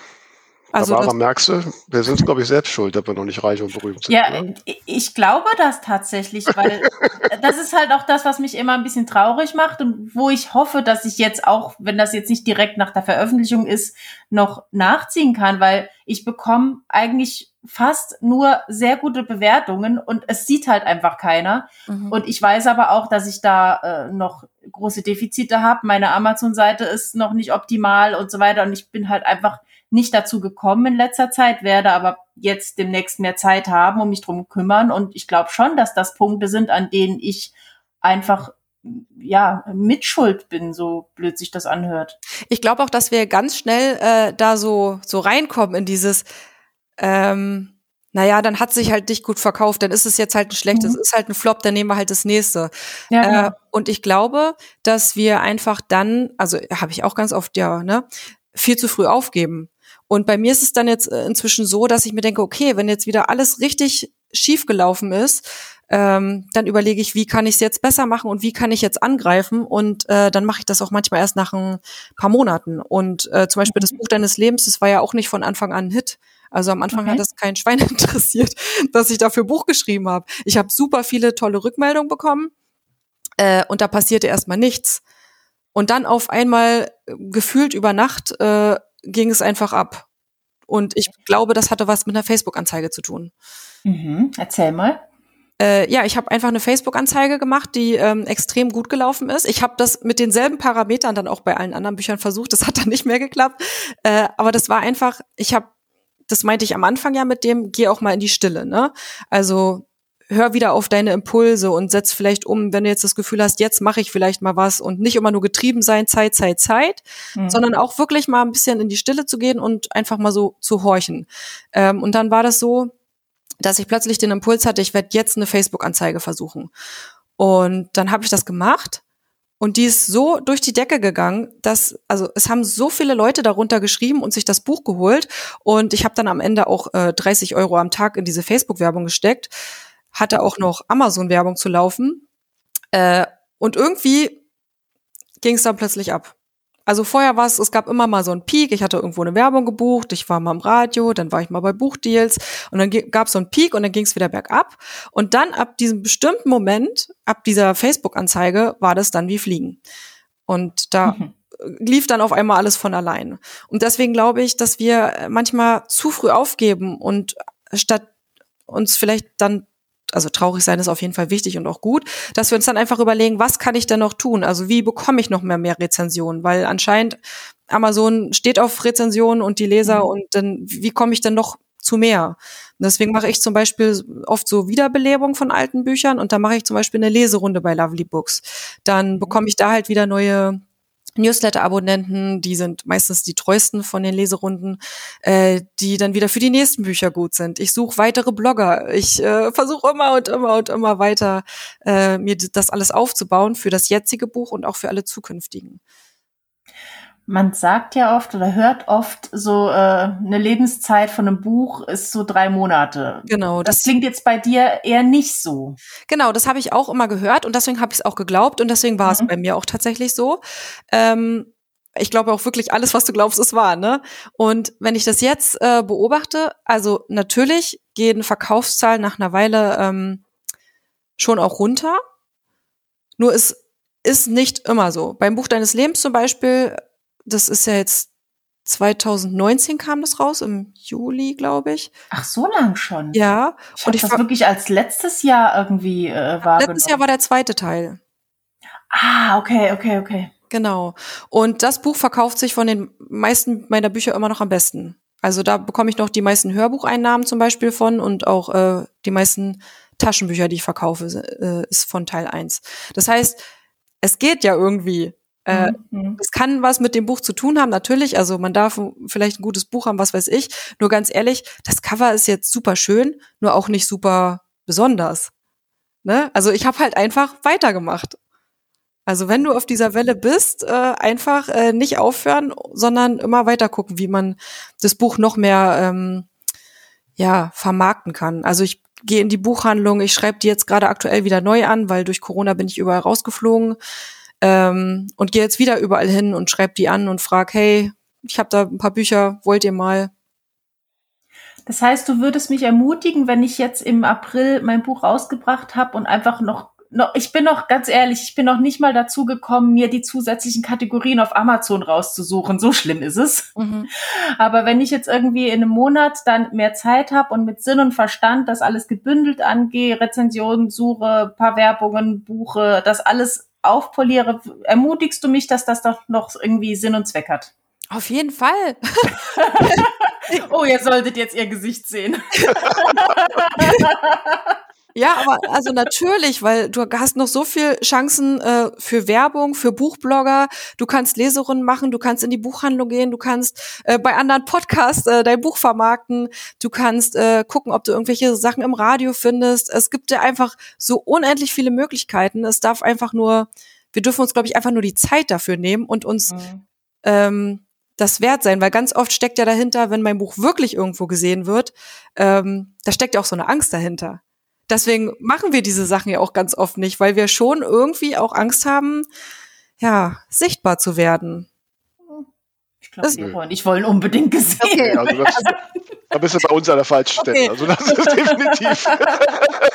Also Aber merkst du, wir sind, glaube ich, selbst schuld, dass wir noch nicht reich und berühmt sind. Ja, oder? ich glaube das tatsächlich, weil [laughs] das ist halt auch das, was mich immer ein bisschen traurig macht und wo ich hoffe, dass ich jetzt auch, wenn das jetzt nicht direkt nach der Veröffentlichung ist, noch nachziehen kann, weil ich bekomme eigentlich fast nur sehr gute Bewertungen und es sieht halt einfach keiner. Mhm. Und ich weiß aber auch, dass ich da äh, noch große Defizite habe. Meine Amazon-Seite ist noch nicht optimal und so weiter. Und ich bin halt einfach nicht dazu gekommen in letzter Zeit, werde aber jetzt demnächst mehr Zeit haben, um mich drum kümmern. Und ich glaube schon, dass das Punkte sind, an denen ich einfach ja, mitschuld bin, so blöd sich das anhört. Ich glaube auch, dass wir ganz schnell äh, da so, so reinkommen in dieses, ähm, naja, dann hat sich halt nicht gut verkauft, dann ist es jetzt halt ein schlechtes, mhm. ist halt ein Flop, dann nehmen wir halt das nächste. Ja, äh, genau. und ich glaube, dass wir einfach dann, also habe ich auch ganz oft ja, ne, viel zu früh aufgeben. Und bei mir ist es dann jetzt äh, inzwischen so, dass ich mir denke, okay, wenn jetzt wieder alles richtig schief gelaufen ist, ähm, dann überlege ich, wie kann ich es jetzt besser machen und wie kann ich jetzt angreifen und äh, dann mache ich das auch manchmal erst nach ein paar Monaten. Und äh, zum Beispiel das Buch deines Lebens, das war ja auch nicht von Anfang an ein Hit. Also am Anfang okay. hat das kein Schwein [laughs] interessiert, dass ich dafür Buch geschrieben habe. Ich habe super viele tolle Rückmeldungen bekommen äh, und da passierte erstmal nichts. Und dann auf einmal äh, gefühlt über Nacht äh, ging es einfach ab. Und ich glaube, das hatte was mit einer Facebook-Anzeige zu tun. Mhm. Erzähl mal. Äh, ja, ich habe einfach eine Facebook-Anzeige gemacht, die ähm, extrem gut gelaufen ist. Ich habe das mit denselben Parametern dann auch bei allen anderen Büchern versucht. Das hat dann nicht mehr geklappt. Äh, aber das war einfach, ich habe, das meinte ich am Anfang ja mit dem, geh auch mal in die Stille. Ne? Also hör wieder auf deine Impulse und setz vielleicht um, wenn du jetzt das Gefühl hast, jetzt mache ich vielleicht mal was und nicht immer nur getrieben sein, Zeit, Zeit, Zeit, mhm. sondern auch wirklich mal ein bisschen in die Stille zu gehen und einfach mal so zu horchen. Ähm, und dann war das so, dass ich plötzlich den Impuls hatte, ich werde jetzt eine Facebook-Anzeige versuchen. Und dann habe ich das gemacht und die ist so durch die Decke gegangen, dass, also es haben so viele Leute darunter geschrieben und sich das Buch geholt. Und ich habe dann am Ende auch äh, 30 Euro am Tag in diese Facebook-Werbung gesteckt hatte auch noch Amazon-Werbung zu laufen. Äh, und irgendwie ging es dann plötzlich ab. Also vorher war es, es gab immer mal so einen Peak, ich hatte irgendwo eine Werbung gebucht, ich war mal im Radio, dann war ich mal bei Buchdeals und dann gab es so einen Peak und dann ging es wieder bergab. Und dann ab diesem bestimmten Moment, ab dieser Facebook-Anzeige, war das dann wie Fliegen. Und da mhm. lief dann auf einmal alles von allein. Und deswegen glaube ich, dass wir manchmal zu früh aufgeben und statt uns vielleicht dann also traurig sein ist auf jeden Fall wichtig und auch gut, dass wir uns dann einfach überlegen, was kann ich denn noch tun? Also wie bekomme ich noch mehr, mehr Rezensionen? Weil anscheinend Amazon steht auf Rezensionen und die Leser mhm. und dann, wie komme ich denn noch zu mehr? Und deswegen mache ich zum Beispiel oft so Wiederbelebung von alten Büchern und da mache ich zum Beispiel eine Leserunde bei Lovely Books. Dann bekomme ich da halt wieder neue Newsletter-Abonnenten, die sind meistens die treuesten von den Leserunden, äh, die dann wieder für die nächsten Bücher gut sind. Ich suche weitere Blogger. Ich äh, versuche immer und immer und immer weiter, äh, mir das alles aufzubauen für das jetzige Buch und auch für alle zukünftigen man sagt ja oft oder hört oft so, äh, eine Lebenszeit von einem Buch ist so drei Monate. Genau. Das, das klingt jetzt bei dir eher nicht so. Genau, das habe ich auch immer gehört und deswegen habe ich es auch geglaubt und deswegen war mhm. es bei mir auch tatsächlich so. Ähm, ich glaube auch wirklich, alles, was du glaubst, ist wahr, ne? Und wenn ich das jetzt äh, beobachte, also natürlich gehen Verkaufszahlen nach einer Weile ähm, schon auch runter. Nur es ist nicht immer so. Beim Buch deines Lebens zum Beispiel das ist ja jetzt 2019 kam das raus, im Juli, glaube ich. Ach, so lang schon. Ja. Ich und ich das wirklich als letztes Jahr irgendwie äh, wahrgenommen. Letztes Jahr war der zweite Teil. Ah, okay, okay, okay. Genau. Und das Buch verkauft sich von den meisten meiner Bücher immer noch am besten. Also da bekomme ich noch die meisten Hörbucheinnahmen zum Beispiel von und auch äh, die meisten Taschenbücher, die ich verkaufe, äh, ist von Teil 1. Das heißt, es geht ja irgendwie. Äh, mhm. Es kann was mit dem Buch zu tun haben, natürlich. Also man darf vielleicht ein gutes Buch haben, was weiß ich. Nur ganz ehrlich, das Cover ist jetzt super schön, nur auch nicht super besonders. Ne? Also ich habe halt einfach weitergemacht. Also wenn du auf dieser Welle bist, äh, einfach äh, nicht aufhören, sondern immer weiter gucken, wie man das Buch noch mehr ähm, ja vermarkten kann. Also ich gehe in die Buchhandlung, ich schreibe die jetzt gerade aktuell wieder neu an, weil durch Corona bin ich überall rausgeflogen ähm, und gehe jetzt wieder überall hin und schreibe die an und frag, hey, ich habe da ein paar Bücher, wollt ihr mal? Das heißt, du würdest mich ermutigen, wenn ich jetzt im April mein Buch rausgebracht habe und einfach noch, noch, ich bin noch ganz ehrlich, ich bin noch nicht mal dazu gekommen, mir die zusätzlichen Kategorien auf Amazon rauszusuchen. So schlimm ist es. Mhm. Aber wenn ich jetzt irgendwie in einem Monat dann mehr Zeit habe und mit Sinn und Verstand das alles gebündelt angehe, Rezensionen suche, paar Werbungen buche, das alles aufpoliere, ermutigst du mich, dass das doch noch irgendwie Sinn und Zweck hat? Auf jeden Fall. [laughs] oh, ihr solltet jetzt ihr Gesicht sehen. [laughs] Ja, aber also natürlich, weil du hast noch so viel Chancen äh, für Werbung, für Buchblogger. Du kannst Leserinnen machen, du kannst in die Buchhandlung gehen, du kannst äh, bei anderen Podcasts äh, dein Buch vermarkten, du kannst äh, gucken, ob du irgendwelche Sachen im Radio findest. Es gibt ja einfach so unendlich viele Möglichkeiten. Es darf einfach nur, wir dürfen uns, glaube ich, einfach nur die Zeit dafür nehmen und uns mhm. ähm, das wert sein, weil ganz oft steckt ja dahinter, wenn mein Buch wirklich irgendwo gesehen wird, ähm, da steckt ja auch so eine Angst dahinter. Deswegen machen wir diese Sachen ja auch ganz oft nicht, weil wir schon irgendwie auch Angst haben, ja, sichtbar zu werden. Ich glaube, wir wollen, ich wollen unbedingt gesehen okay. also das, Da bist du bei uns an der falschen okay. Stelle. Also das ist definitiv.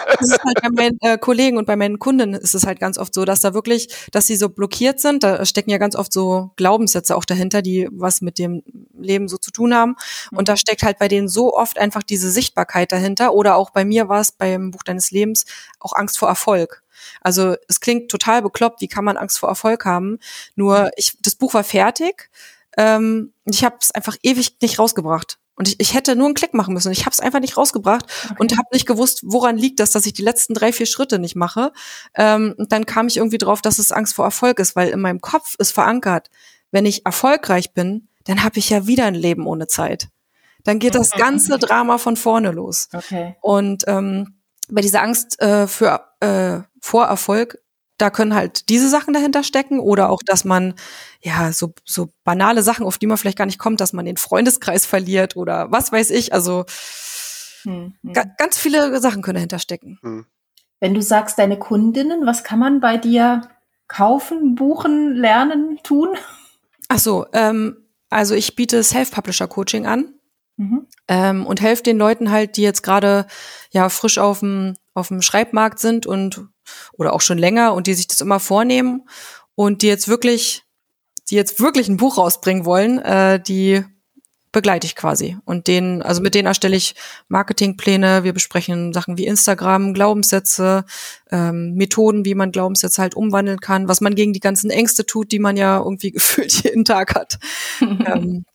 Das ist halt bei meinen äh, Kollegen und bei meinen Kunden ist es halt ganz oft so, dass da wirklich, dass sie so blockiert sind. Da stecken ja ganz oft so Glaubenssätze auch dahinter, die was mit dem Leben so zu tun haben. Und da steckt halt bei denen so oft einfach diese Sichtbarkeit dahinter. Oder auch bei mir war es beim Buch deines Lebens auch Angst vor Erfolg. Also es klingt total bekloppt, wie kann man Angst vor Erfolg haben? Nur ich, das Buch war fertig. Ähm, ich habe es einfach ewig nicht rausgebracht. Und ich, ich hätte nur einen Klick machen müssen. Ich habe es einfach nicht rausgebracht okay. und habe nicht gewusst, woran liegt das, dass ich die letzten drei, vier Schritte nicht mache. Ähm, und dann kam ich irgendwie drauf, dass es Angst vor Erfolg ist, weil in meinem Kopf ist verankert, wenn ich erfolgreich bin, dann habe ich ja wieder ein Leben ohne Zeit. Dann geht das ganze Drama von vorne los. Okay. Und ähm, bei dieser Angst äh, für äh, vor Erfolg da können halt diese Sachen dahinter stecken oder auch, dass man ja so, so banale Sachen, auf die man vielleicht gar nicht kommt, dass man den Freundeskreis verliert oder was weiß ich. Also hm, hm. ganz viele Sachen können dahinter stecken. Hm. Wenn du sagst, deine Kundinnen, was kann man bei dir kaufen, buchen, lernen, tun? Ach so, ähm, also ich biete Self-Publisher-Coaching an. Mhm. Ähm, und helfe den Leuten halt, die jetzt gerade ja frisch auf dem auf dem Schreibmarkt sind und oder auch schon länger und die sich das immer vornehmen und die jetzt wirklich, die jetzt wirklich ein Buch rausbringen wollen, äh, die begleite ich quasi. Und denen, also mit denen erstelle ich Marketingpläne, wir besprechen Sachen wie Instagram, Glaubenssätze, ähm, Methoden, wie man Glaubenssätze halt umwandeln kann, was man gegen die ganzen Ängste tut, die man ja irgendwie [laughs] gefühlt jeden Tag hat. ähm,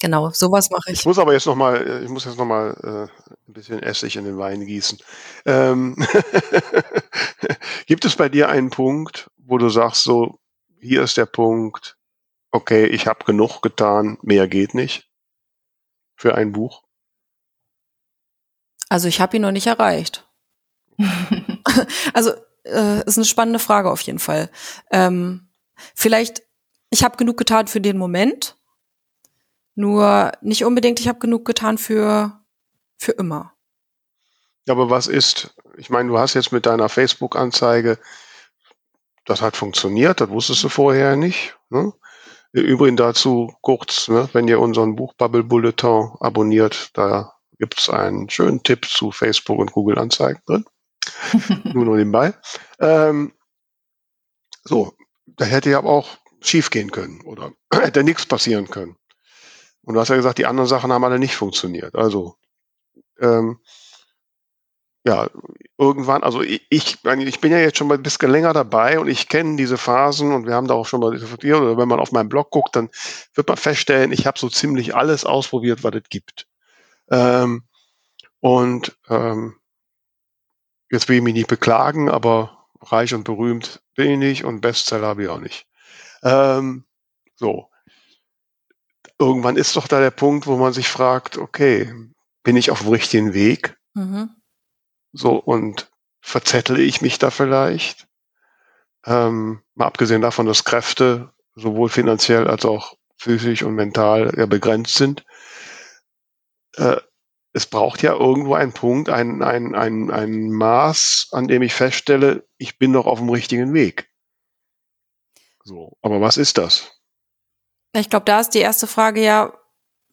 genau, sowas mache ich. Ich muss aber jetzt noch mal, ich muss jetzt noch mal äh, ein bisschen Essig in den Wein gießen. Ähm [laughs] Gibt es bei dir einen Punkt, wo du sagst, so, hier ist der Punkt, okay, ich habe genug getan, mehr geht nicht für ein Buch? Also ich habe ihn noch nicht erreicht. [laughs] also äh, ist eine spannende Frage auf jeden Fall. Ähm, vielleicht, ich habe genug getan für den Moment, nur nicht unbedingt, ich habe genug getan für für immer. Aber was ist, ich meine, du hast jetzt mit deiner Facebook-Anzeige, das hat funktioniert, das wusstest du vorher nicht. Ne? Übrigens dazu kurz, ne, wenn ihr unseren Buchbubble Bulletin abonniert, da gibt es einen schönen Tipp zu Facebook und Google Anzeigen drin. [laughs] Nur noch nebenbei. Ähm, so, da hätte ja auch schief gehen können oder [clears throat] hätte nichts passieren können. Und du hast ja gesagt, die anderen Sachen haben alle nicht funktioniert. Also ähm, ja, irgendwann, also ich, ich, ich bin ja jetzt schon mal ein bisschen länger dabei und ich kenne diese Phasen und wir haben da auch schon mal diskutiert, oder wenn man auf meinen Blog guckt, dann wird man feststellen, ich habe so ziemlich alles ausprobiert, was es gibt. Ähm, und ähm, jetzt will ich mich nicht beklagen, aber reich und berühmt bin ich und Bestseller habe ich auch nicht. Ähm, so. Irgendwann ist doch da der Punkt, wo man sich fragt, okay, bin ich auf dem richtigen Weg? Mhm. So, und verzettle ich mich da vielleicht? Ähm, mal abgesehen davon, dass Kräfte sowohl finanziell als auch physisch und mental ja begrenzt sind. Äh, es braucht ja irgendwo einen Punkt, ein, ein, ein, ein Maß, an dem ich feststelle, ich bin doch auf dem richtigen Weg. So, aber was ist das? Ich glaube, da ist die erste Frage ja,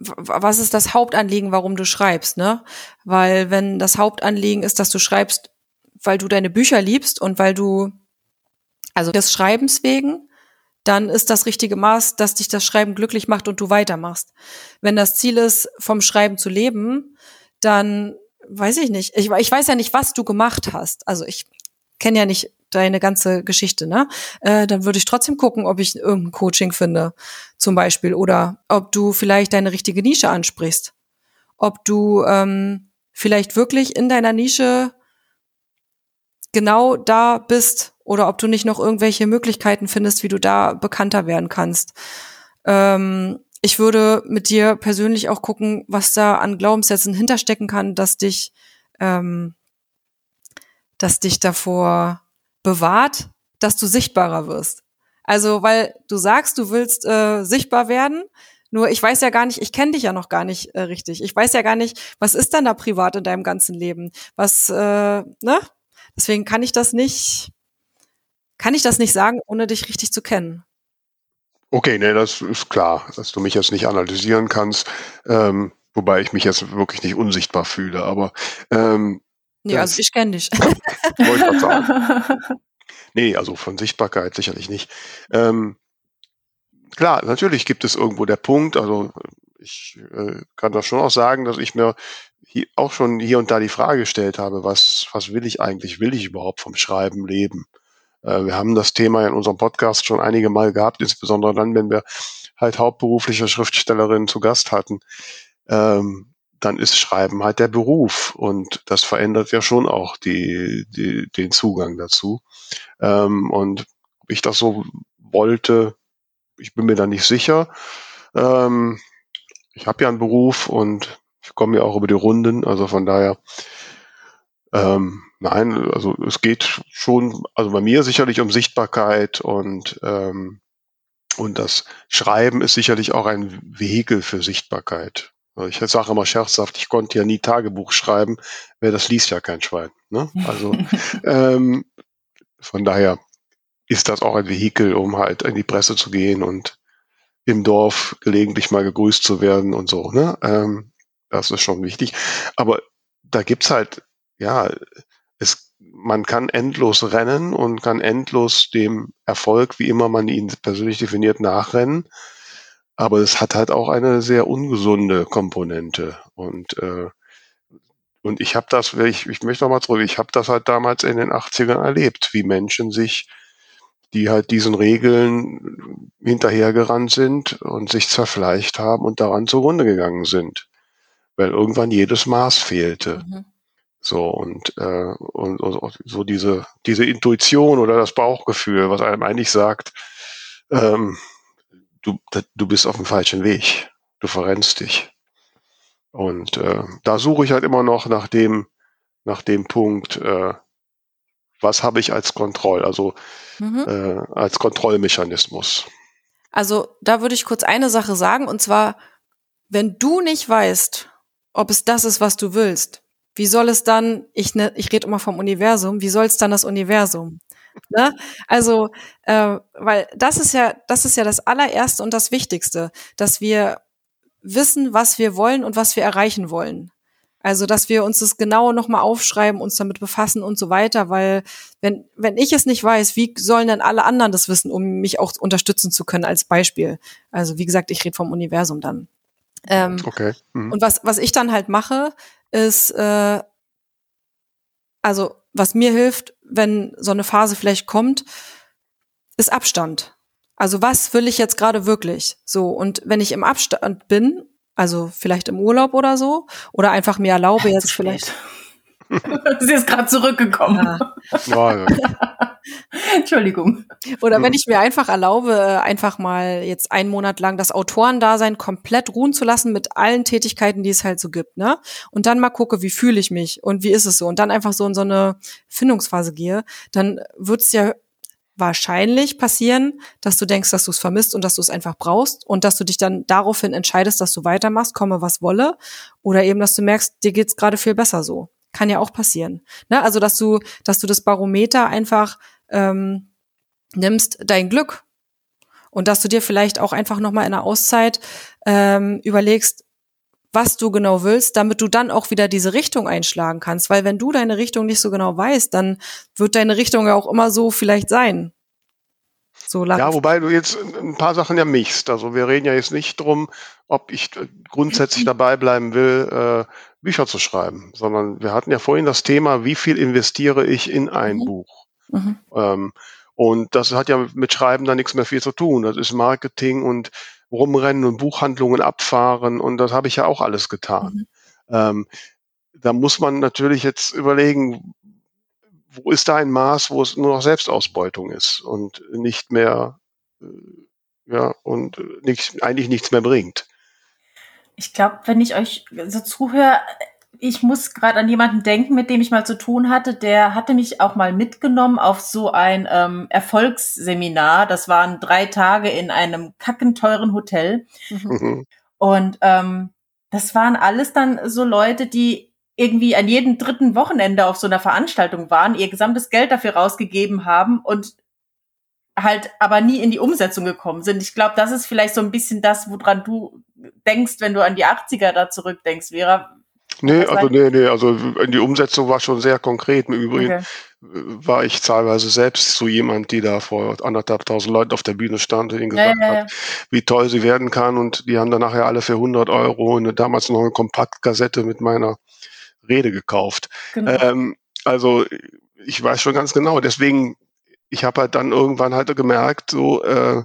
was ist das Hauptanliegen, warum du schreibst, ne? Weil wenn das Hauptanliegen ist, dass du schreibst, weil du deine Bücher liebst und weil du, also des Schreibens wegen, dann ist das richtige Maß, dass dich das Schreiben glücklich macht und du weitermachst. Wenn das Ziel ist, vom Schreiben zu leben, dann weiß ich nicht. Ich, ich weiß ja nicht, was du gemacht hast. Also ich kenne ja nicht deine ganze Geschichte, ne? Äh, dann würde ich trotzdem gucken, ob ich irgendein Coaching finde, zum Beispiel, oder ob du vielleicht deine richtige Nische ansprichst, ob du ähm, vielleicht wirklich in deiner Nische genau da bist oder ob du nicht noch irgendwelche Möglichkeiten findest, wie du da bekannter werden kannst. Ähm, ich würde mit dir persönlich auch gucken, was da an Glaubenssätzen hinterstecken kann, dass dich, ähm, dass dich davor bewahrt, dass du sichtbarer wirst. Also, weil du sagst, du willst äh, sichtbar werden, nur ich weiß ja gar nicht, ich kenne dich ja noch gar nicht äh, richtig. Ich weiß ja gar nicht, was ist denn da privat in deinem ganzen Leben? Was, äh, ne? Deswegen kann ich das nicht, kann ich das nicht sagen, ohne dich richtig zu kennen. Okay, nee, das ist klar, dass du mich jetzt nicht analysieren kannst, ähm, wobei ich mich jetzt wirklich nicht unsichtbar fühle, aber ähm, Nee, also ich kenne dich. [laughs] Wollte ich sagen. [laughs] Nee, also von Sichtbarkeit sicherlich nicht. Ähm, klar, natürlich gibt es irgendwo der Punkt, also ich äh, kann das schon auch sagen, dass ich mir hier, auch schon hier und da die Frage gestellt habe, was, was will ich eigentlich? Will ich überhaupt vom Schreiben leben? Äh, wir haben das Thema in unserem Podcast schon einige Mal gehabt, insbesondere dann, wenn wir halt hauptberufliche Schriftstellerinnen zu Gast hatten. Ähm, dann ist Schreiben halt der Beruf und das verändert ja schon auch die, die, den Zugang dazu. Ähm, und ich das so wollte, ich bin mir da nicht sicher. Ähm, ich habe ja einen Beruf und ich komme ja auch über die Runden, also von daher ähm, nein, also es geht schon, also bei mir sicherlich um Sichtbarkeit und ähm, und das Schreiben ist sicherlich auch ein Vehikel für Sichtbarkeit. Also ich sage immer scherzhaft, ich konnte ja nie Tagebuch schreiben, wer das liest ja kein Schwein. Ne? Also [laughs] ähm, von daher ist das auch ein Vehikel, um halt in die Presse zu gehen und im Dorf gelegentlich mal gegrüßt zu werden und so. Ne? Ähm, das ist schon wichtig. Aber da gibt's halt, ja, es, man kann endlos rennen und kann endlos dem Erfolg, wie immer man ihn persönlich definiert, nachrennen. Aber es hat halt auch eine sehr ungesunde Komponente. Und, äh, und ich habe das, ich, ich möchte nochmal zurück, ich habe das halt damals in den 80ern erlebt, wie Menschen sich, die halt diesen Regeln hinterhergerannt sind und sich zerfleischt haben und daran zugrunde gegangen sind. Weil irgendwann jedes Maß fehlte. Mhm. So und, äh, und, und so diese, diese Intuition oder das Bauchgefühl, was einem eigentlich sagt, ähm, du, du bist auf dem falschen Weg. Du verrennst dich. Und äh, da suche ich halt immer noch nach dem, nach dem Punkt, äh, was habe ich als Kontroll, also mhm. äh, als Kontrollmechanismus. Also da würde ich kurz eine Sache sagen, und zwar, wenn du nicht weißt, ob es das ist, was du willst, wie soll es dann, ich, ne, ich rede immer vom Universum, wie soll es dann das Universum? Ne? Also, äh, weil das ist ja, das ist ja das allererste und das Wichtigste, dass wir wissen, was wir wollen und was wir erreichen wollen. Also, dass wir uns das genau nochmal aufschreiben, uns damit befassen und so weiter, weil wenn, wenn ich es nicht weiß, wie sollen denn alle anderen das wissen, um mich auch unterstützen zu können als Beispiel? Also, wie gesagt, ich rede vom Universum dann. Ähm, okay. Mhm. Und was, was ich dann halt mache, ist, äh, also was mir hilft, wenn so eine Phase vielleicht kommt, ist Abstand. Also was will ich jetzt gerade wirklich? So, und wenn ich im Abstand bin, also vielleicht im Urlaub oder so, oder einfach mir erlaube, jetzt vielleicht. [laughs] Sie ist gerade zurückgekommen. Ja. [laughs] Entschuldigung. Oder wenn ich mir einfach erlaube, äh, einfach mal jetzt einen Monat lang das Autorendasein komplett ruhen zu lassen mit allen Tätigkeiten, die es halt so gibt, ne? Und dann mal gucke, wie fühle ich mich und wie ist es so? Und dann einfach so in so eine Findungsphase gehe, dann wird es ja wahrscheinlich passieren, dass du denkst, dass du es vermisst und dass du es einfach brauchst und dass du dich dann daraufhin entscheidest, dass du weitermachst, komme was wolle, oder eben, dass du merkst, dir geht's gerade viel besser so. Kann ja auch passieren. Ne? Also, dass du, dass du das Barometer einfach ähm, nimmst, dein Glück. Und dass du dir vielleicht auch einfach nochmal in einer Auszeit ähm, überlegst, was du genau willst, damit du dann auch wieder diese Richtung einschlagen kannst. Weil wenn du deine Richtung nicht so genau weißt, dann wird deine Richtung ja auch immer so vielleicht sein. So ja, wobei du jetzt ein paar Sachen ja mischst. Also wir reden ja jetzt nicht drum, ob ich grundsätzlich dabei bleiben will, äh, Bücher zu schreiben, sondern wir hatten ja vorhin das Thema, wie viel investiere ich in ein mhm. Buch? Mhm. Ähm, und das hat ja mit Schreiben da nichts mehr viel zu tun. Das ist Marketing und rumrennen und Buchhandlungen abfahren und das habe ich ja auch alles getan. Mhm. Ähm, da muss man natürlich jetzt überlegen, wo ist da ein Maß, wo es nur noch Selbstausbeutung ist und nicht mehr, äh, ja, und nicht, eigentlich nichts mehr bringt. Ich glaube, wenn ich euch so zuhöre, ich muss gerade an jemanden denken, mit dem ich mal zu tun hatte. Der hatte mich auch mal mitgenommen auf so ein ähm, Erfolgsseminar. Das waren drei Tage in einem kackenteuren Hotel. Mhm. Und ähm, das waren alles dann so Leute, die irgendwie an jedem dritten Wochenende auf so einer Veranstaltung waren, ihr gesamtes Geld dafür rausgegeben haben und halt aber nie in die Umsetzung gekommen sind. Ich glaube, das ist vielleicht so ein bisschen das, woran du denkst, wenn du an die 80er da zurückdenkst, Vera. Nee, also nee, nee, also die Umsetzung war schon sehr konkret. Im Übrigen okay. war ich teilweise selbst so jemand, die da vor anderthalb tausend Leuten auf der Bühne stand und ihnen gesagt ja, ja, ja. hat, wie toll sie werden kann und die haben dann nachher alle für 100 Euro eine, damals noch eine Kompaktkassette mit meiner Rede gekauft. Genau. Ähm, also ich weiß schon ganz genau, deswegen, ich habe halt dann irgendwann halt gemerkt, so äh,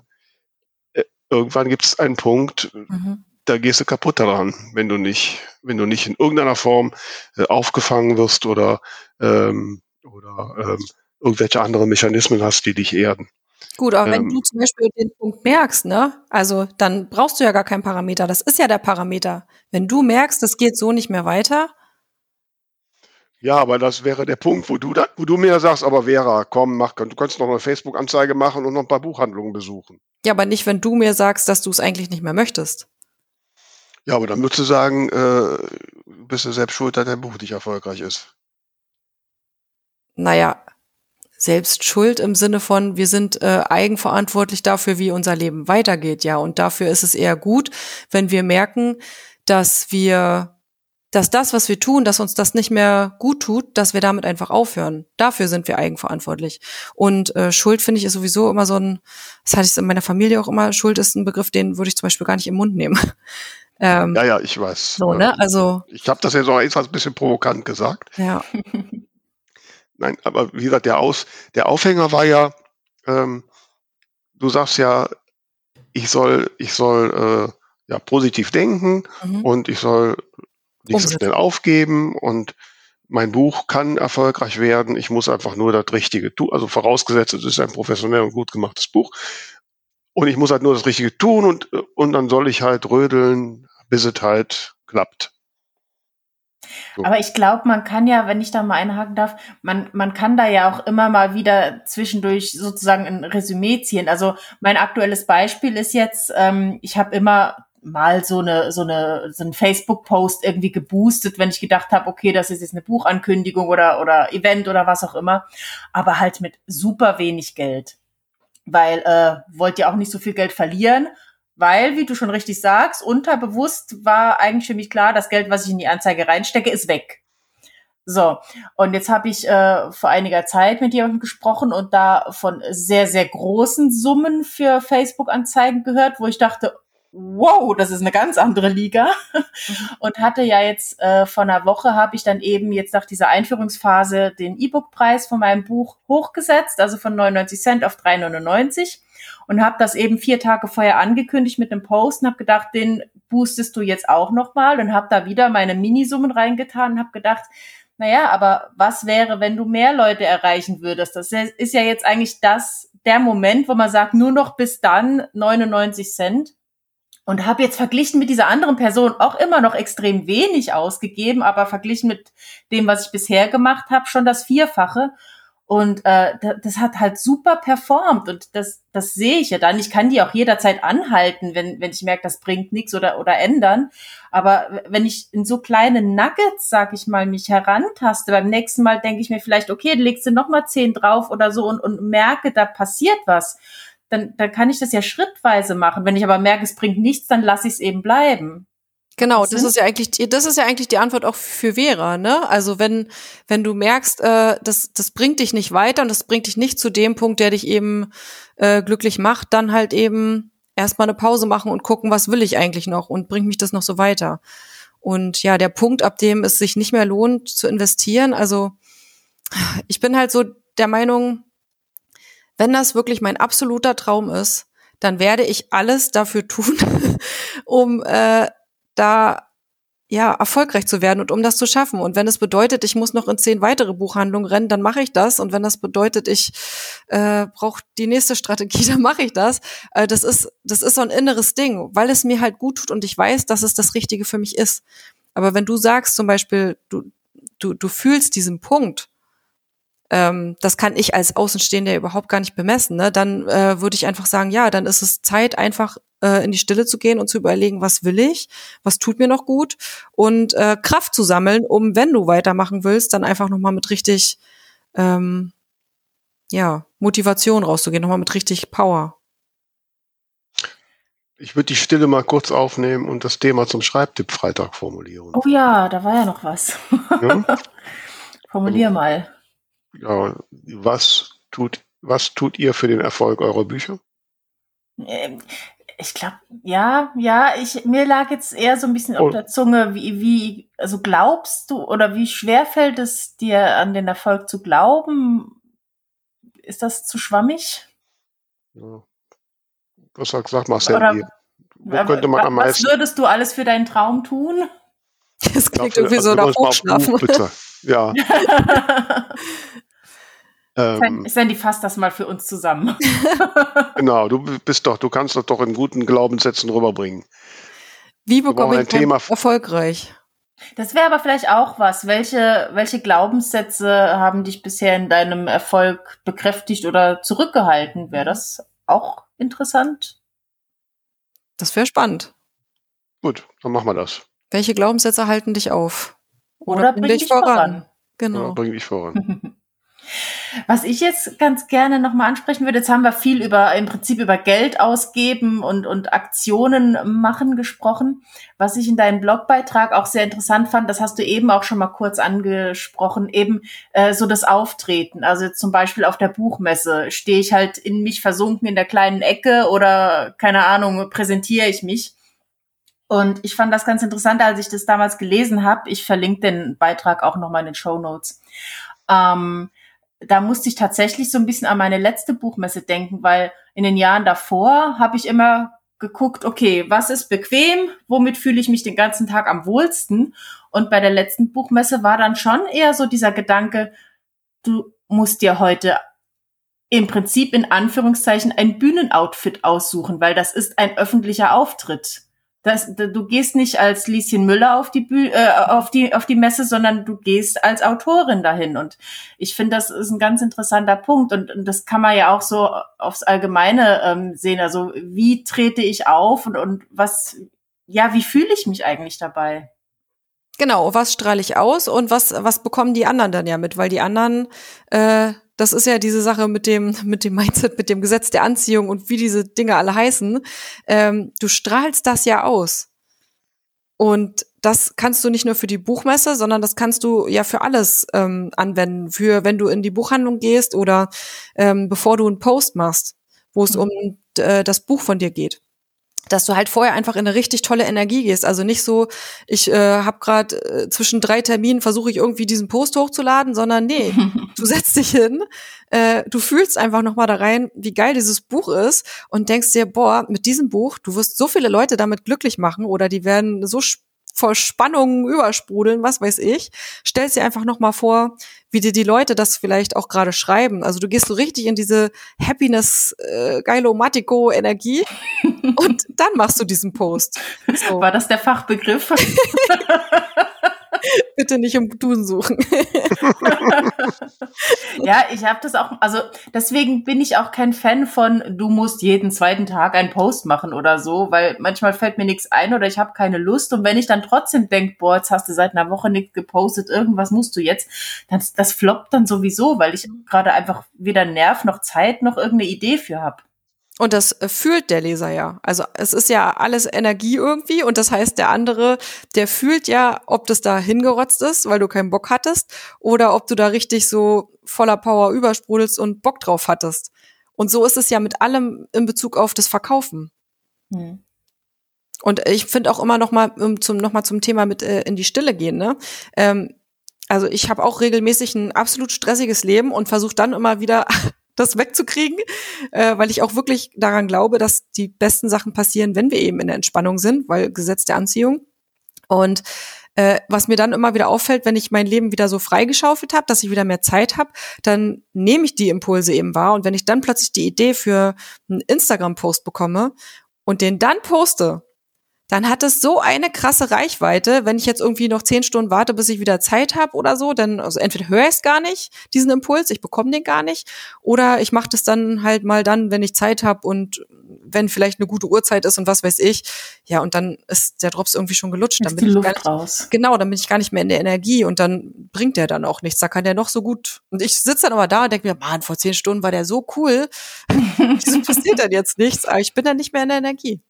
äh irgendwann gibt es einen Punkt, mhm da gehst du kaputt daran, wenn du nicht, wenn du nicht in irgendeiner Form äh, aufgefangen wirst oder, ähm, oder ähm, irgendwelche anderen Mechanismen hast, die dich erden. Gut, aber ähm, wenn du zum Beispiel den Punkt merkst, ne, also dann brauchst du ja gar keinen Parameter. Das ist ja der Parameter. Wenn du merkst, das geht so nicht mehr weiter. Ja, aber das wäre der Punkt, wo du, da, wo du mir sagst, aber Vera, komm, mach, du kannst noch eine Facebook-Anzeige machen und noch ein paar Buchhandlungen besuchen. Ja, aber nicht, wenn du mir sagst, dass du es eigentlich nicht mehr möchtest. Ja, aber dann würdest du sagen, äh, bist du selbst schuld, dass dein Buch nicht erfolgreich ist. Naja, selbst schuld im Sinne von, wir sind äh, eigenverantwortlich dafür, wie unser Leben weitergeht, ja. Und dafür ist es eher gut, wenn wir merken, dass wir, dass das, was wir tun, dass uns das nicht mehr gut tut, dass wir damit einfach aufhören. Dafür sind wir eigenverantwortlich. Und äh, Schuld finde ich ist sowieso immer so ein, das hatte ich in meiner Familie auch immer, Schuld ist ein Begriff, den würde ich zum Beispiel gar nicht im Mund nehmen. [laughs] ähm, ja, ja, ich weiß. So, ne? Also. Ich habe das ja so etwas ein bisschen provokant gesagt. Ja. [laughs] Nein, aber wie gesagt, der, Aus, der Aufhänger war ja, ähm, du sagst ja, ich soll, ich soll äh, ja positiv denken mhm. und ich soll nicht so schnell aufgeben und mein Buch kann erfolgreich werden. Ich muss einfach nur das Richtige tun. Also vorausgesetzt, es ist ein professionell und gut gemachtes Buch. Und ich muss halt nur das Richtige tun und, und dann soll ich halt rödeln, bis es halt klappt. Aber ich glaube, man kann ja, wenn ich da mal einhaken darf, man, man kann da ja auch immer mal wieder zwischendurch sozusagen ein Resümee ziehen. Also mein aktuelles Beispiel ist jetzt, ähm, ich habe immer mal so eine so eine so ein Facebook Post irgendwie geboostet, wenn ich gedacht habe, okay, das ist jetzt eine Buchankündigung oder oder Event oder was auch immer, aber halt mit super wenig Geld, weil äh, wollt ihr auch nicht so viel Geld verlieren weil, wie du schon richtig sagst, unterbewusst war eigentlich für mich klar, das Geld, was ich in die Anzeige reinstecke, ist weg. So, und jetzt habe ich äh, vor einiger Zeit mit jemandem gesprochen und da von sehr, sehr großen Summen für Facebook-Anzeigen gehört, wo ich dachte, wow, das ist eine ganz andere Liga. Und hatte ja jetzt äh, vor einer Woche habe ich dann eben jetzt nach dieser Einführungsphase den E-Book-Preis von meinem Buch hochgesetzt, also von 99 Cent auf 3,99 und habe das eben vier Tage vorher angekündigt mit einem Post und habe gedacht, den boostest du jetzt auch nochmal und habe da wieder meine Minisummen reingetan und habe gedacht, naja, aber was wäre, wenn du mehr Leute erreichen würdest? Das ist ja jetzt eigentlich das, der Moment, wo man sagt, nur noch bis dann 99 Cent. Und habe jetzt verglichen mit dieser anderen Person auch immer noch extrem wenig ausgegeben, aber verglichen mit dem, was ich bisher gemacht habe, schon das Vierfache. Und äh, das hat halt super performt und das, das sehe ich ja dann. Ich kann die auch jederzeit anhalten, wenn, wenn ich merke, das bringt nichts oder, oder ändern. Aber wenn ich in so kleine Nuggets, sag ich mal, mich herantaste, beim nächsten Mal denke ich mir vielleicht, okay, legst du noch mal zehn drauf oder so und, und merke, da passiert was. Dann, dann kann ich das ja schrittweise machen. Wenn ich aber merke, es bringt nichts, dann lasse ich es eben bleiben. Genau, das ist ja eigentlich, das ist ja eigentlich die Antwort auch für Vera, ne? Also wenn, wenn du merkst, äh, das, das bringt dich nicht weiter und das bringt dich nicht zu dem Punkt, der dich eben äh, glücklich macht, dann halt eben erstmal eine Pause machen und gucken, was will ich eigentlich noch und bringt mich das noch so weiter. Und ja, der Punkt, ab dem es sich nicht mehr lohnt zu investieren, also ich bin halt so der Meinung, wenn das wirklich mein absoluter Traum ist, dann werde ich alles dafür tun, [laughs] um äh, da ja erfolgreich zu werden und um das zu schaffen. Und wenn es bedeutet, ich muss noch in zehn weitere Buchhandlungen rennen, dann mache ich das. Und wenn das bedeutet, ich äh, brauche die nächste Strategie, [laughs] dann mache ich das. Äh, das ist das ist so ein inneres Ding, weil es mir halt gut tut und ich weiß, dass es das Richtige für mich ist. Aber wenn du sagst zum Beispiel, du du du fühlst diesen Punkt ähm, das kann ich als Außenstehender überhaupt gar nicht bemessen, ne? dann äh, würde ich einfach sagen, ja, dann ist es Zeit, einfach äh, in die Stille zu gehen und zu überlegen, was will ich, was tut mir noch gut und äh, Kraft zu sammeln, um, wenn du weitermachen willst, dann einfach nochmal mit richtig, ähm, ja, Motivation rauszugehen, nochmal mit richtig Power. Ich würde die Stille mal kurz aufnehmen und das Thema zum Schreibtipp Freitag formulieren. Oh ja, da war ja noch was. Ja? [laughs] Formulier mal ja, was tut, was tut ihr für den Erfolg eurer Bücher? Ähm, ich glaube, ja, ja, ich, mir lag jetzt eher so ein bisschen oh. auf der Zunge, wie, wie, also glaubst du oder wie schwer fällt es dir an den Erfolg zu glauben? Ist das zu schwammig? Ja. Was sag, sag Marcel, oder, wo könnte man am meisten. Was würdest du alles für deinen Traum tun? Das klingt irgendwie so nach Hochschlafen. [laughs] Ja. [laughs] ähm, Sandy, fass das mal für uns zusammen. [laughs] [laughs] genau, du bist doch, du kannst das doch in guten Glaubenssätzen rüberbringen. Wie bekomme ich Thema erfolgreich? Das wäre aber vielleicht auch was. Welche, welche Glaubenssätze haben dich bisher in deinem Erfolg bekräftigt oder zurückgehalten? Wäre das auch interessant? Das wäre spannend. Gut, dann machen wir das. Welche Glaubenssätze halten dich auf? Oder, Oder bring dich voran? voran. Genau. Ja, bring dich voran. [laughs] Was ich jetzt ganz gerne nochmal ansprechen würde, jetzt haben wir viel über, im Prinzip über Geld ausgeben und, und Aktionen machen gesprochen. Was ich in deinem Blogbeitrag auch sehr interessant fand, das hast du eben auch schon mal kurz angesprochen, eben äh, so das Auftreten. Also zum Beispiel auf der Buchmesse stehe ich halt in mich versunken in der kleinen Ecke oder keine Ahnung, präsentiere ich mich. Und ich fand das ganz interessant, als ich das damals gelesen habe. Ich verlinke den Beitrag auch nochmal in den Show Notes. Ähm, da musste ich tatsächlich so ein bisschen an meine letzte Buchmesse denken, weil in den Jahren davor habe ich immer geguckt, okay, was ist bequem, womit fühle ich mich den ganzen Tag am wohlsten? Und bei der letzten Buchmesse war dann schon eher so dieser Gedanke, du musst dir heute im Prinzip in Anführungszeichen ein Bühnenoutfit aussuchen, weil das ist ein öffentlicher Auftritt. Das, du gehst nicht als Lieschen Müller auf die, Büh äh, auf, die, auf die Messe, sondern du gehst als Autorin dahin. Und ich finde, das ist ein ganz interessanter Punkt. Und, und das kann man ja auch so aufs Allgemeine ähm, sehen. Also wie trete ich auf und, und was, ja, wie fühle ich mich eigentlich dabei? Genau, was strahle ich aus und was, was bekommen die anderen dann ja mit? Weil die anderen äh, das ist ja diese Sache mit dem, mit dem Mindset, mit dem Gesetz der Anziehung und wie diese Dinge alle heißen. Ähm, du strahlst das ja aus. Und das kannst du nicht nur für die Buchmesse, sondern das kannst du ja für alles ähm, anwenden. Für wenn du in die Buchhandlung gehst oder ähm, bevor du einen Post machst, wo es mhm. um äh, das Buch von dir geht dass du halt vorher einfach in eine richtig tolle Energie gehst. Also nicht so, ich äh, habe gerade äh, zwischen drei Terminen versuche ich irgendwie diesen Post hochzuladen, sondern nee, [laughs] du setzt dich hin, äh, du fühlst einfach noch mal da rein, wie geil dieses Buch ist und denkst dir, boah, mit diesem Buch, du wirst so viele Leute damit glücklich machen oder die werden so voll Spannungen übersprudeln, was weiß ich. Stellst dir einfach noch mal vor, wie dir die Leute das vielleicht auch gerade schreiben. Also du gehst so richtig in diese Happiness, äh, Geilomatico Energie [laughs] und dann machst du diesen Post. So. War das der Fachbegriff? [laughs] Bitte nicht um Tun suchen. [laughs] ja, ich habe das auch, also deswegen bin ich auch kein Fan von, du musst jeden zweiten Tag einen Post machen oder so, weil manchmal fällt mir nichts ein oder ich habe keine Lust. Und wenn ich dann trotzdem denke, boah, jetzt hast du seit einer Woche nichts gepostet, irgendwas musst du jetzt, dann, das floppt dann sowieso, weil ich gerade einfach weder Nerv noch Zeit noch irgendeine Idee für habe. Und das äh, fühlt der Leser ja. Also es ist ja alles Energie irgendwie und das heißt, der andere, der fühlt ja, ob das da hingerotzt ist, weil du keinen Bock hattest, oder ob du da richtig so voller Power übersprudelst und Bock drauf hattest. Und so ist es ja mit allem in Bezug auf das Verkaufen. Hm. Und ich finde auch immer noch mal um zum noch mal zum Thema mit äh, in die Stille gehen. Ne? Ähm, also ich habe auch regelmäßig ein absolut stressiges Leben und versuche dann immer wieder das wegzukriegen, äh, weil ich auch wirklich daran glaube, dass die besten Sachen passieren, wenn wir eben in der Entspannung sind, weil Gesetz der Anziehung. Und äh, was mir dann immer wieder auffällt, wenn ich mein Leben wieder so freigeschaufelt habe, dass ich wieder mehr Zeit habe, dann nehme ich die Impulse eben wahr. Und wenn ich dann plötzlich die Idee für einen Instagram-Post bekomme und den dann poste, dann hat es so eine krasse Reichweite, wenn ich jetzt irgendwie noch zehn Stunden warte, bis ich wieder Zeit habe oder so, dann also entweder höre ich es gar nicht, diesen Impuls, ich bekomme den gar nicht, oder ich mache das dann halt mal dann, wenn ich Zeit habe und wenn vielleicht eine gute Uhrzeit ist und was weiß ich, ja, und dann ist der Drops irgendwie schon gelutscht. Dann bin ich gar nicht, raus. Genau, dann bin ich gar nicht mehr in der Energie und dann bringt der dann auch nichts. Da kann der noch so gut. Und ich sitze dann aber da und denke mir, Mann, vor zehn Stunden war der so cool. [laughs] Wieso passiert denn jetzt nichts? Aber ich bin dann nicht mehr in der Energie.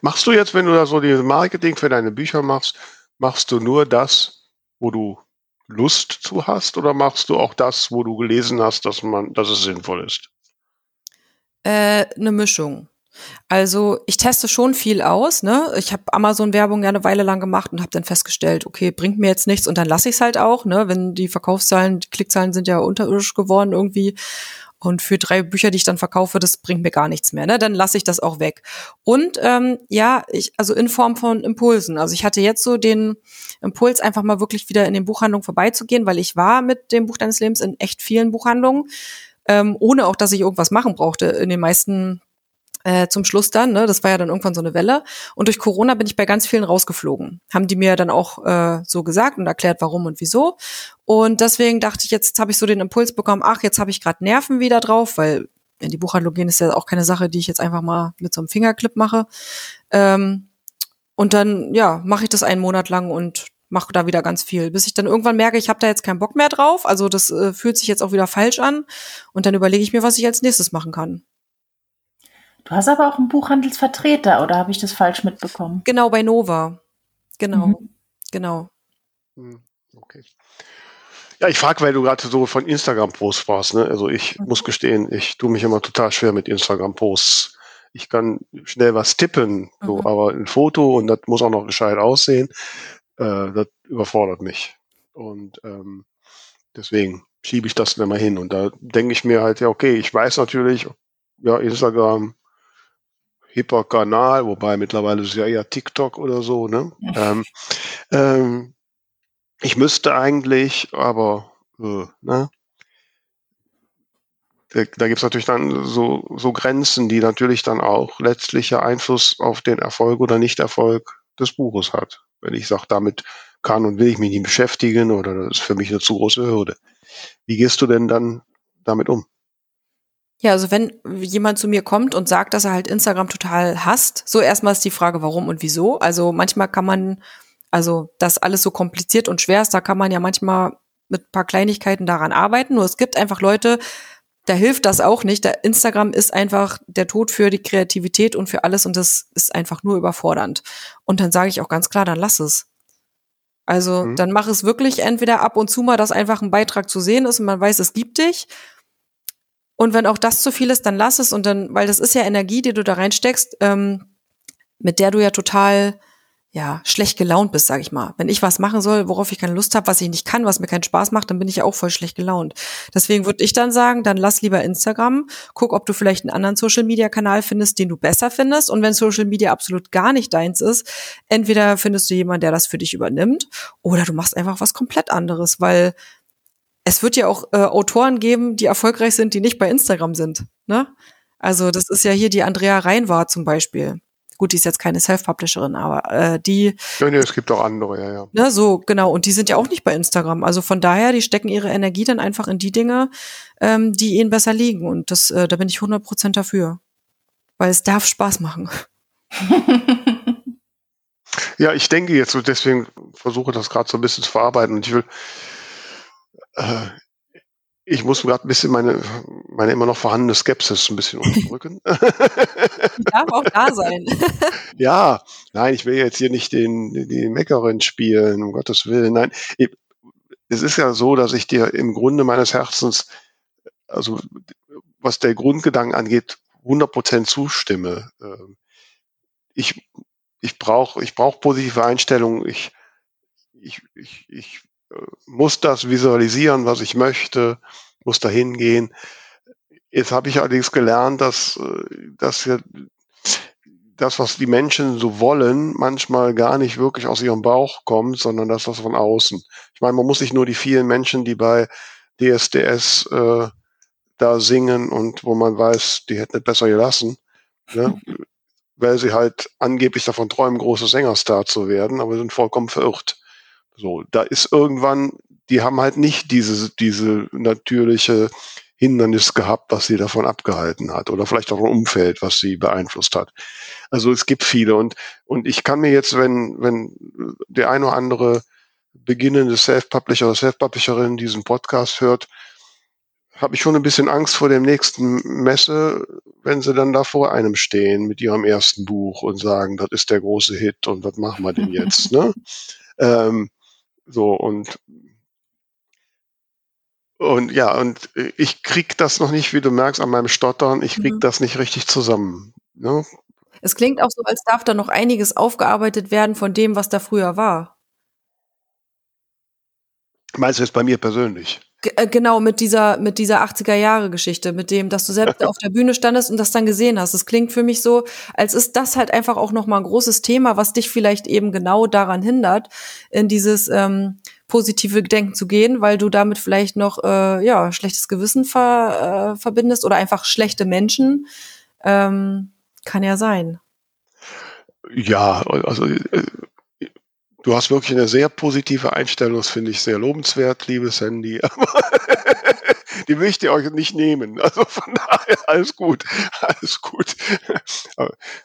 Machst du jetzt, wenn du da so die Marketing für deine Bücher machst, machst du nur das, wo du Lust zu hast, oder machst du auch das, wo du gelesen hast, dass man, dass es sinnvoll ist? Äh, eine Mischung. Also ich teste schon viel aus. Ne? Ich habe Amazon-Werbung ja eine Weile lang gemacht und habe dann festgestellt, okay, bringt mir jetzt nichts und dann lasse ich es halt auch. Ne? Wenn die Verkaufszahlen, die Klickzahlen sind ja unterirdisch geworden irgendwie. Und für drei Bücher, die ich dann verkaufe, das bringt mir gar nichts mehr. Ne? Dann lasse ich das auch weg. Und ähm, ja, ich, also in Form von Impulsen. Also ich hatte jetzt so den Impuls, einfach mal wirklich wieder in den Buchhandlungen vorbeizugehen, weil ich war mit dem Buch deines Lebens in echt vielen Buchhandlungen, ähm, ohne auch, dass ich irgendwas machen brauchte. In den meisten äh, zum Schluss dann, ne, das war ja dann irgendwann so eine Welle. Und durch Corona bin ich bei ganz vielen rausgeflogen. Haben die mir dann auch äh, so gesagt und erklärt, warum und wieso. Und deswegen dachte ich, jetzt habe ich so den Impuls bekommen, ach, jetzt habe ich gerade Nerven wieder drauf, weil in die Buchhandlung gehen ist ja auch keine Sache, die ich jetzt einfach mal mit so einem Fingerclip mache. Ähm, und dann, ja, mache ich das einen Monat lang und mache da wieder ganz viel, bis ich dann irgendwann merke, ich habe da jetzt keinen Bock mehr drauf. Also das äh, fühlt sich jetzt auch wieder falsch an. Und dann überlege ich mir, was ich als nächstes machen kann. Du hast aber auch einen Buchhandelsvertreter, oder habe ich das falsch mitbekommen? Genau, bei Nova. Genau, mhm. genau. Hm, okay. Ja, ich frage, weil du gerade so von Instagram-Posts warst. Ne? Also ich mhm. muss gestehen, ich tue mich immer total schwer mit Instagram-Posts. Ich kann schnell was tippen, so, mhm. aber ein Foto und das muss auch noch gescheit aussehen, äh, das überfordert mich. Und ähm, deswegen schiebe ich das dann mal hin. Und da denke ich mir halt, ja, okay, ich weiß natürlich, ja, Instagram hipper Kanal, wobei mittlerweile ist ja eher TikTok oder so, ne? Ähm, ähm, ich müsste eigentlich, aber äh, ne? Da, da gibt es natürlich dann so, so Grenzen, die natürlich dann auch letztlicher Einfluss auf den Erfolg oder Nichterfolg des Buches hat. Wenn ich sage, damit kann und will ich mich nicht beschäftigen oder das ist für mich eine zu große Hürde. Wie gehst du denn dann damit um? Ja, also wenn jemand zu mir kommt und sagt, dass er halt Instagram total hasst, so erstmal ist die Frage, warum und wieso. Also manchmal kann man, also das alles so kompliziert und schwer ist, da kann man ja manchmal mit paar Kleinigkeiten daran arbeiten. Nur es gibt einfach Leute, da hilft das auch nicht. Da Instagram ist einfach der Tod für die Kreativität und für alles und das ist einfach nur überfordernd. Und dann sage ich auch ganz klar, dann lass es. Also mhm. dann mach es wirklich entweder ab und zu mal, dass einfach ein Beitrag zu sehen ist und man weiß, es gibt dich und wenn auch das zu viel ist, dann lass es und dann, weil das ist ja Energie, die du da reinsteckst, ähm, mit der du ja total ja schlecht gelaunt bist, sag ich mal. Wenn ich was machen soll, worauf ich keine Lust habe, was ich nicht kann, was mir keinen Spaß macht, dann bin ich ja auch voll schlecht gelaunt. Deswegen würde ich dann sagen, dann lass lieber Instagram, guck, ob du vielleicht einen anderen Social Media Kanal findest, den du besser findest. Und wenn Social Media absolut gar nicht deins ist, entweder findest du jemanden, der das für dich übernimmt, oder du machst einfach was komplett anderes, weil es wird ja auch äh, Autoren geben, die erfolgreich sind, die nicht bei Instagram sind. Ne? Also das ist ja hier die Andrea Reinwart zum Beispiel. Gut, die ist jetzt keine Self-Publisherin, aber äh, die. Ja, nee, es gibt auch andere, ja, ja. Ne, so, genau. Und die sind ja auch nicht bei Instagram. Also von daher, die stecken ihre Energie dann einfach in die Dinge, ähm, die ihnen besser liegen. Und das, äh, da bin ich 100% dafür. Weil es darf Spaß machen. [laughs] ja, ich denke jetzt deswegen versuche das gerade so ein bisschen zu verarbeiten. Und ich will äh, ich muss gerade ein bisschen meine, meine immer noch vorhandene Skepsis ein bisschen unterdrücken. [laughs] Die darf auch da sein. [laughs] ja, nein, ich will jetzt hier nicht den, die Meckerin spielen, um Gottes Willen. Nein, es ist ja so, dass ich dir im Grunde meines Herzens, also was der Grundgedanken angeht, 100% zustimme. Ähm, ich, ich brauche ich brauch positive Einstellungen. Ich, ich, ich, ich muss das visualisieren, was ich möchte, muss dahin gehen. Jetzt habe ich allerdings gelernt, dass, äh, dass wir das, was die Menschen so wollen, manchmal gar nicht wirklich aus ihrem Bauch kommt, sondern das was von außen. Ich meine, man muss sich nur die vielen Menschen, die bei DSDS äh, da singen und wo man weiß, die hätten es besser gelassen, ne? weil sie halt angeblich davon träumen, große Sängerstar zu werden, aber sind vollkommen verirrt. So, da ist irgendwann, die haben halt nicht diese, diese natürliche Hindernis gehabt, was sie davon abgehalten hat oder vielleicht auch ein Umfeld, was sie beeinflusst hat. Also es gibt viele und, und ich kann mir jetzt, wenn, wenn der eine oder andere beginnende Self-Publisher oder Self-Publisherin diesen Podcast hört, habe ich schon ein bisschen Angst vor dem nächsten Messe, wenn sie dann da vor einem stehen mit ihrem ersten Buch und sagen, das ist der große Hit und was machen wir denn jetzt? [laughs] ne? Ähm, so und und ja, und ich krieg das noch nicht, wie du merkst, an meinem Stottern, ich krieg mhm. das nicht richtig zusammen. ne? Es klingt auch so, als darf da noch einiges aufgearbeitet werden von dem, was da früher war. Meinst du jetzt bei mir persönlich? G äh, genau, mit dieser, mit dieser 80er-Jahre-Geschichte, mit dem, dass du selbst auf der Bühne standest und das dann gesehen hast. Es klingt für mich so, als ist das halt einfach auch nochmal ein großes Thema, was dich vielleicht eben genau daran hindert, in dieses ähm, positive Denken zu gehen, weil du damit vielleicht noch äh, ja schlechtes Gewissen ver, äh, verbindest oder einfach schlechte Menschen. Ähm, kann ja sein. Ja, also äh, du hast wirklich eine sehr positive Einstellung, das finde ich sehr lobenswert, liebes Handy. [laughs] die will ich dir euch nicht nehmen. Also von daher alles gut, alles gut.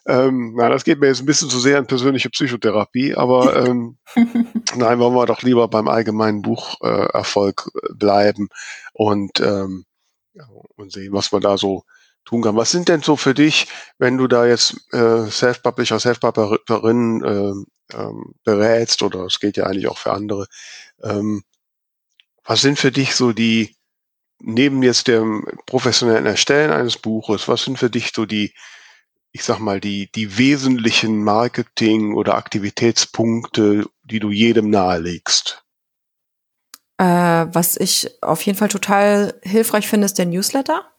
ähm, na, das geht mir jetzt ein bisschen zu sehr in persönliche Psychotherapie, aber ähm, [laughs] nein, wollen wir doch lieber beim allgemeinen Bucherfolg äh, bleiben und, ähm, und sehen, was wir da so tun kann. Was sind denn so für dich, wenn du da jetzt äh, Self-Publisher, Self-Publisherin äh, ähm, berätst, oder es geht ja eigentlich auch für andere, ähm, was sind für dich so die, neben jetzt dem professionellen Erstellen eines Buches, was sind für dich so die, ich sag mal, die, die wesentlichen Marketing- oder Aktivitätspunkte, die du jedem nahelegst? Äh, was ich auf jeden Fall total hilfreich finde, ist der Newsletter.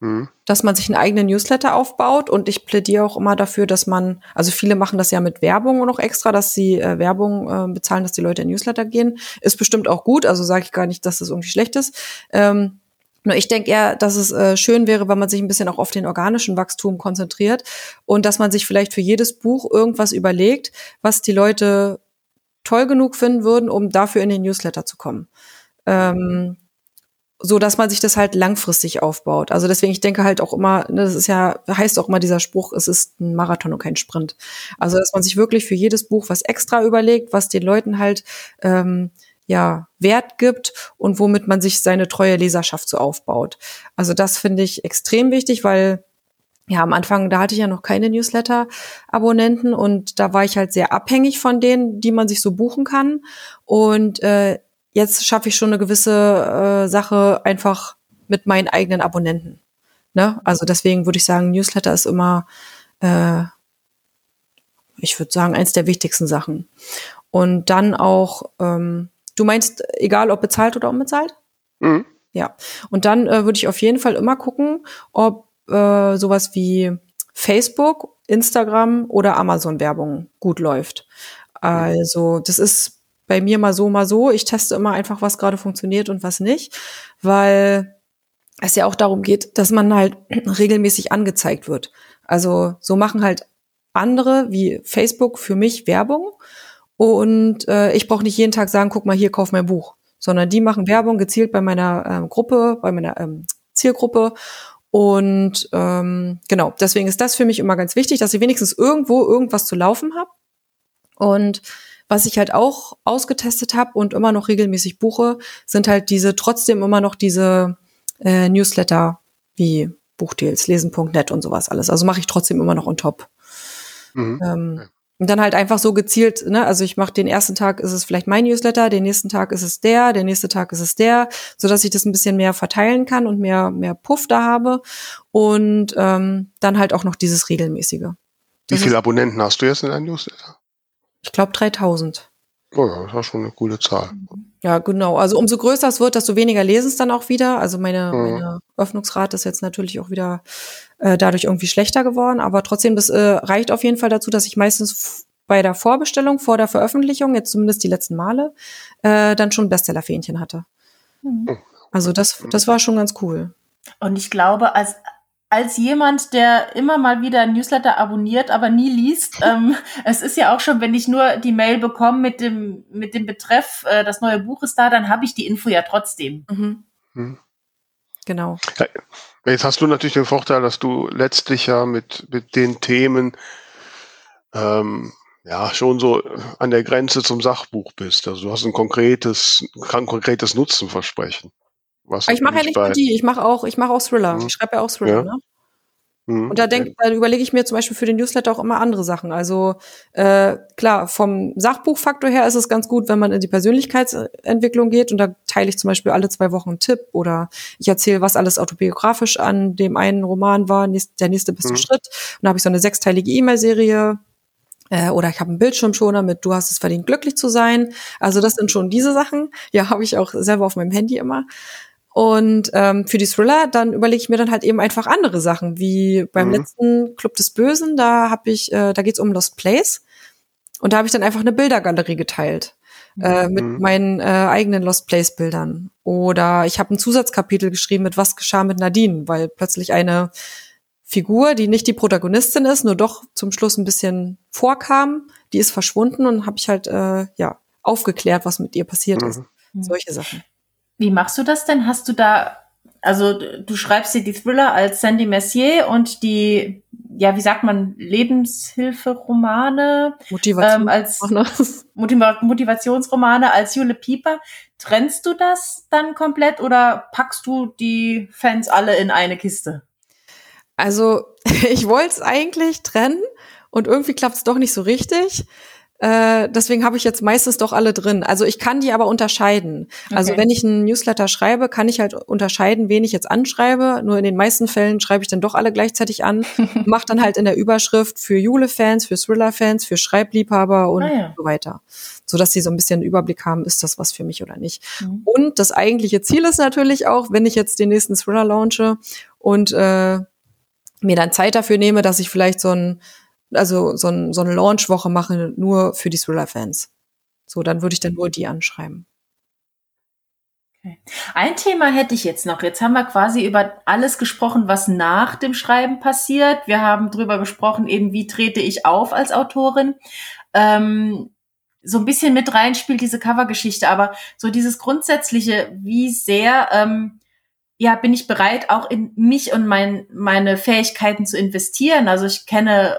Mhm. Dass man sich einen eigenen Newsletter aufbaut und ich plädiere auch immer dafür, dass man, also viele machen das ja mit Werbung noch extra, dass sie äh, Werbung äh, bezahlen, dass die Leute in Newsletter gehen. Ist bestimmt auch gut, also sage ich gar nicht, dass das irgendwie schlecht ist. Ähm, nur ich denke eher, dass es äh, schön wäre, wenn man sich ein bisschen auch auf den organischen Wachstum konzentriert und dass man sich vielleicht für jedes Buch irgendwas überlegt, was die Leute toll genug finden würden, um dafür in den Newsletter zu kommen. Ähm, so dass man sich das halt langfristig aufbaut. Also deswegen, ich denke halt auch immer, ne, das ist ja, heißt auch immer dieser Spruch, es ist ein Marathon und kein Sprint. Also dass man sich wirklich für jedes Buch was extra überlegt, was den Leuten halt ähm, ja Wert gibt und womit man sich seine treue Leserschaft so aufbaut. Also das finde ich extrem wichtig, weil ja, am Anfang, da hatte ich ja noch keine Newsletter-Abonnenten und da war ich halt sehr abhängig von denen, die man sich so buchen kann. Und äh, jetzt schaffe ich schon eine gewisse äh, Sache einfach mit meinen eigenen Abonnenten. Ne? Also deswegen würde ich sagen, Newsletter ist immer, äh, ich würde sagen, eins der wichtigsten Sachen. Und dann auch, ähm, du meinst, egal ob bezahlt oder unbezahlt? Mhm. Ja. Und dann äh, würde ich auf jeden Fall immer gucken, ob äh, sowas wie Facebook, Instagram oder Amazon-Werbung gut läuft. Also das ist bei mir mal so, mal so. Ich teste immer einfach, was gerade funktioniert und was nicht, weil es ja auch darum geht, dass man halt [clears throat] regelmäßig angezeigt wird. Also so machen halt andere wie Facebook für mich Werbung und äh, ich brauche nicht jeden Tag sagen, guck mal hier, kauf mein Buch, sondern die machen Werbung gezielt bei meiner ähm, Gruppe, bei meiner ähm, Zielgruppe und ähm, genau, deswegen ist das für mich immer ganz wichtig, dass ich wenigstens irgendwo irgendwas zu laufen habe und was ich halt auch ausgetestet habe und immer noch regelmäßig buche, sind halt diese trotzdem immer noch diese äh, Newsletter wie Buchdeals, lesen.net und sowas alles. Also mache ich trotzdem immer noch on top. Mhm. Ähm, und dann halt einfach so gezielt, ne, also ich mache den ersten Tag ist es vielleicht mein Newsletter, den nächsten Tag ist es der, der nächste Tag ist es der, so dass ich das ein bisschen mehr verteilen kann und mehr mehr Puff da habe und ähm, dann halt auch noch dieses regelmäßige. Wie viele Abonnenten hast du jetzt in deinem Newsletter? Ich glaube 3000. Oh ja, das ist schon eine gute Zahl. Ja, genau. Also umso größer es wird, desto weniger lesen es dann auch wieder. Also meine, mhm. meine Öffnungsrate ist jetzt natürlich auch wieder äh, dadurch irgendwie schlechter geworden. Aber trotzdem, das äh, reicht auf jeden Fall dazu, dass ich meistens bei der Vorbestellung, vor der Veröffentlichung, jetzt zumindest die letzten Male, äh, dann schon Bestsellerfähnchen hatte. Mhm. Also das, das war schon ganz cool. Und ich glaube, als als jemand, der immer mal wieder ein Newsletter abonniert, aber nie liest, [laughs] ähm, es ist ja auch schon, wenn ich nur die Mail bekomme mit dem, mit dem Betreff, äh, das neue Buch ist da, dann habe ich die Info ja trotzdem. Mhm. Mhm. Genau. Ja, jetzt hast du natürlich den Vorteil, dass du letztlich ja mit, mit den Themen ähm, ja schon so an der Grenze zum Sachbuch bist. Also du hast ein konkretes, ein konkretes Nutzenversprechen. Was ich mache ja nicht nur die, ich mache auch, ich mache auch Thriller. Mhm. Ich schreibe ja auch Thriller, ja. ne? Mhm, und da denk, da überlege ich mir zum Beispiel für den Newsletter auch immer andere Sachen. Also äh, klar, vom Sachbuchfaktor her ist es ganz gut, wenn man in die Persönlichkeitsentwicklung geht und da teile ich zum Beispiel alle zwei Wochen einen Tipp oder ich erzähle, was alles autobiografisch an dem einen Roman war, der nächste beste mhm. Schritt. Und da habe ich so eine sechsteilige E-Mail-Serie äh, oder ich habe einen Bildschirmschoner mit Du hast es verdient, glücklich zu sein. Also das sind schon diese Sachen. Ja, [laughs] habe ich auch selber auf meinem Handy immer. Und ähm, für die Thriller, dann überlege ich mir dann halt eben einfach andere Sachen, wie beim mhm. letzten Club des Bösen, da habe ich, äh, da geht's um Lost Place. Und da habe ich dann einfach eine Bildergalerie geteilt. Äh, mit mhm. meinen äh, eigenen Lost Place Bildern. Oder ich habe ein Zusatzkapitel geschrieben mit Was geschah mit Nadine, weil plötzlich eine Figur, die nicht die Protagonistin ist, nur doch zum Schluss ein bisschen vorkam, die ist verschwunden und habe ich halt äh, ja aufgeklärt, was mit ihr passiert mhm. ist. Solche Sachen. Wie machst du das denn? Hast du da, also du schreibst dir die Thriller als Sandy Messier und die, ja, wie sagt man, Lebenshilferomane Motivation ähm, als [laughs] Motiva Motivationsromane als Jule Pieper. Trennst du das dann komplett oder packst du die Fans alle in eine Kiste? Also [laughs] ich wollte es eigentlich trennen und irgendwie klappt es doch nicht so richtig. Äh, deswegen habe ich jetzt meistens doch alle drin. Also ich kann die aber unterscheiden. Also okay. Also wenn ich einen Newsletter schreibe, kann ich halt unterscheiden, wen ich jetzt anschreibe. Nur in den meisten Fällen schreibe ich dann doch alle gleichzeitig an. [laughs] Mach dann halt in der Überschrift für Jule-Fans, für Thriller-Fans, für Schreibliebhaber und ah, ja. so weiter. So dass sie so ein bisschen einen Überblick haben, ist das was für mich oder nicht. Mhm. Und das eigentliche Ziel ist natürlich auch, wenn ich jetzt den nächsten Thriller launche und äh, mir dann Zeit dafür nehme, dass ich vielleicht so ein also so, ein, so eine Launch-Woche mache nur für die Thriller-Fans. So, dann würde ich dann nur die anschreiben. Okay. Ein Thema hätte ich jetzt noch. Jetzt haben wir quasi über alles gesprochen, was nach dem Schreiben passiert. Wir haben drüber gesprochen, eben wie trete ich auf als Autorin. Ähm, so ein bisschen mit rein spielt diese Covergeschichte, aber so dieses grundsätzliche, wie sehr ähm, ja bin ich bereit, auch in mich und mein, meine Fähigkeiten zu investieren. Also ich kenne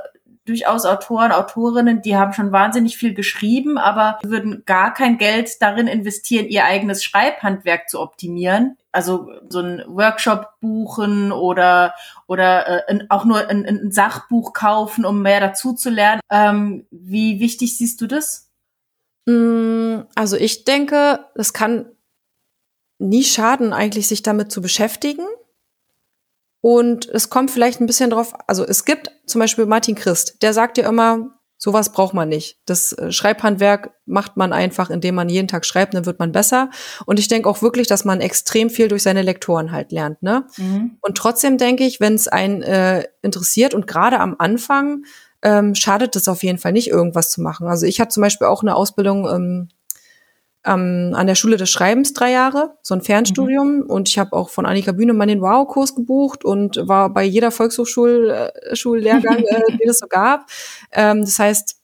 durchaus Autoren, Autorinnen, die haben schon wahnsinnig viel geschrieben, aber würden gar kein Geld darin investieren, ihr eigenes Schreibhandwerk zu optimieren. Also so ein Workshop buchen oder oder äh, auch nur ein, ein, Sachbuch kaufen, um mehr dazu zu lernen. Ähm, wie wichtig siehst du das? Mm, also ich denke, es kann nie schaden, eigentlich sich damit zu beschäftigen. Und es kommt vielleicht ein bisschen drauf, also es gibt zum Beispiel Martin Christ, der sagt ja immer, sowas braucht man nicht. Das äh, Schreibhandwerk macht man einfach, indem man jeden Tag schreibt, dann wird man besser. Und ich denke auch wirklich, dass man extrem viel durch seine Lektoren halt lernt. Ne? Mhm. Und trotzdem denke ich, wenn es einen äh, interessiert und gerade am Anfang, ähm, schadet es auf jeden Fall nicht, irgendwas zu machen. Also ich hatte zum Beispiel auch eine Ausbildung ähm, ähm, an der Schule des Schreibens drei Jahre, so ein Fernstudium. Mhm. Und ich habe auch von Annika Bühnemann den Wow-Kurs gebucht und war bei jeder Volkshochschullehrgang, äh, äh, [laughs] den es so gab. Ähm, das heißt,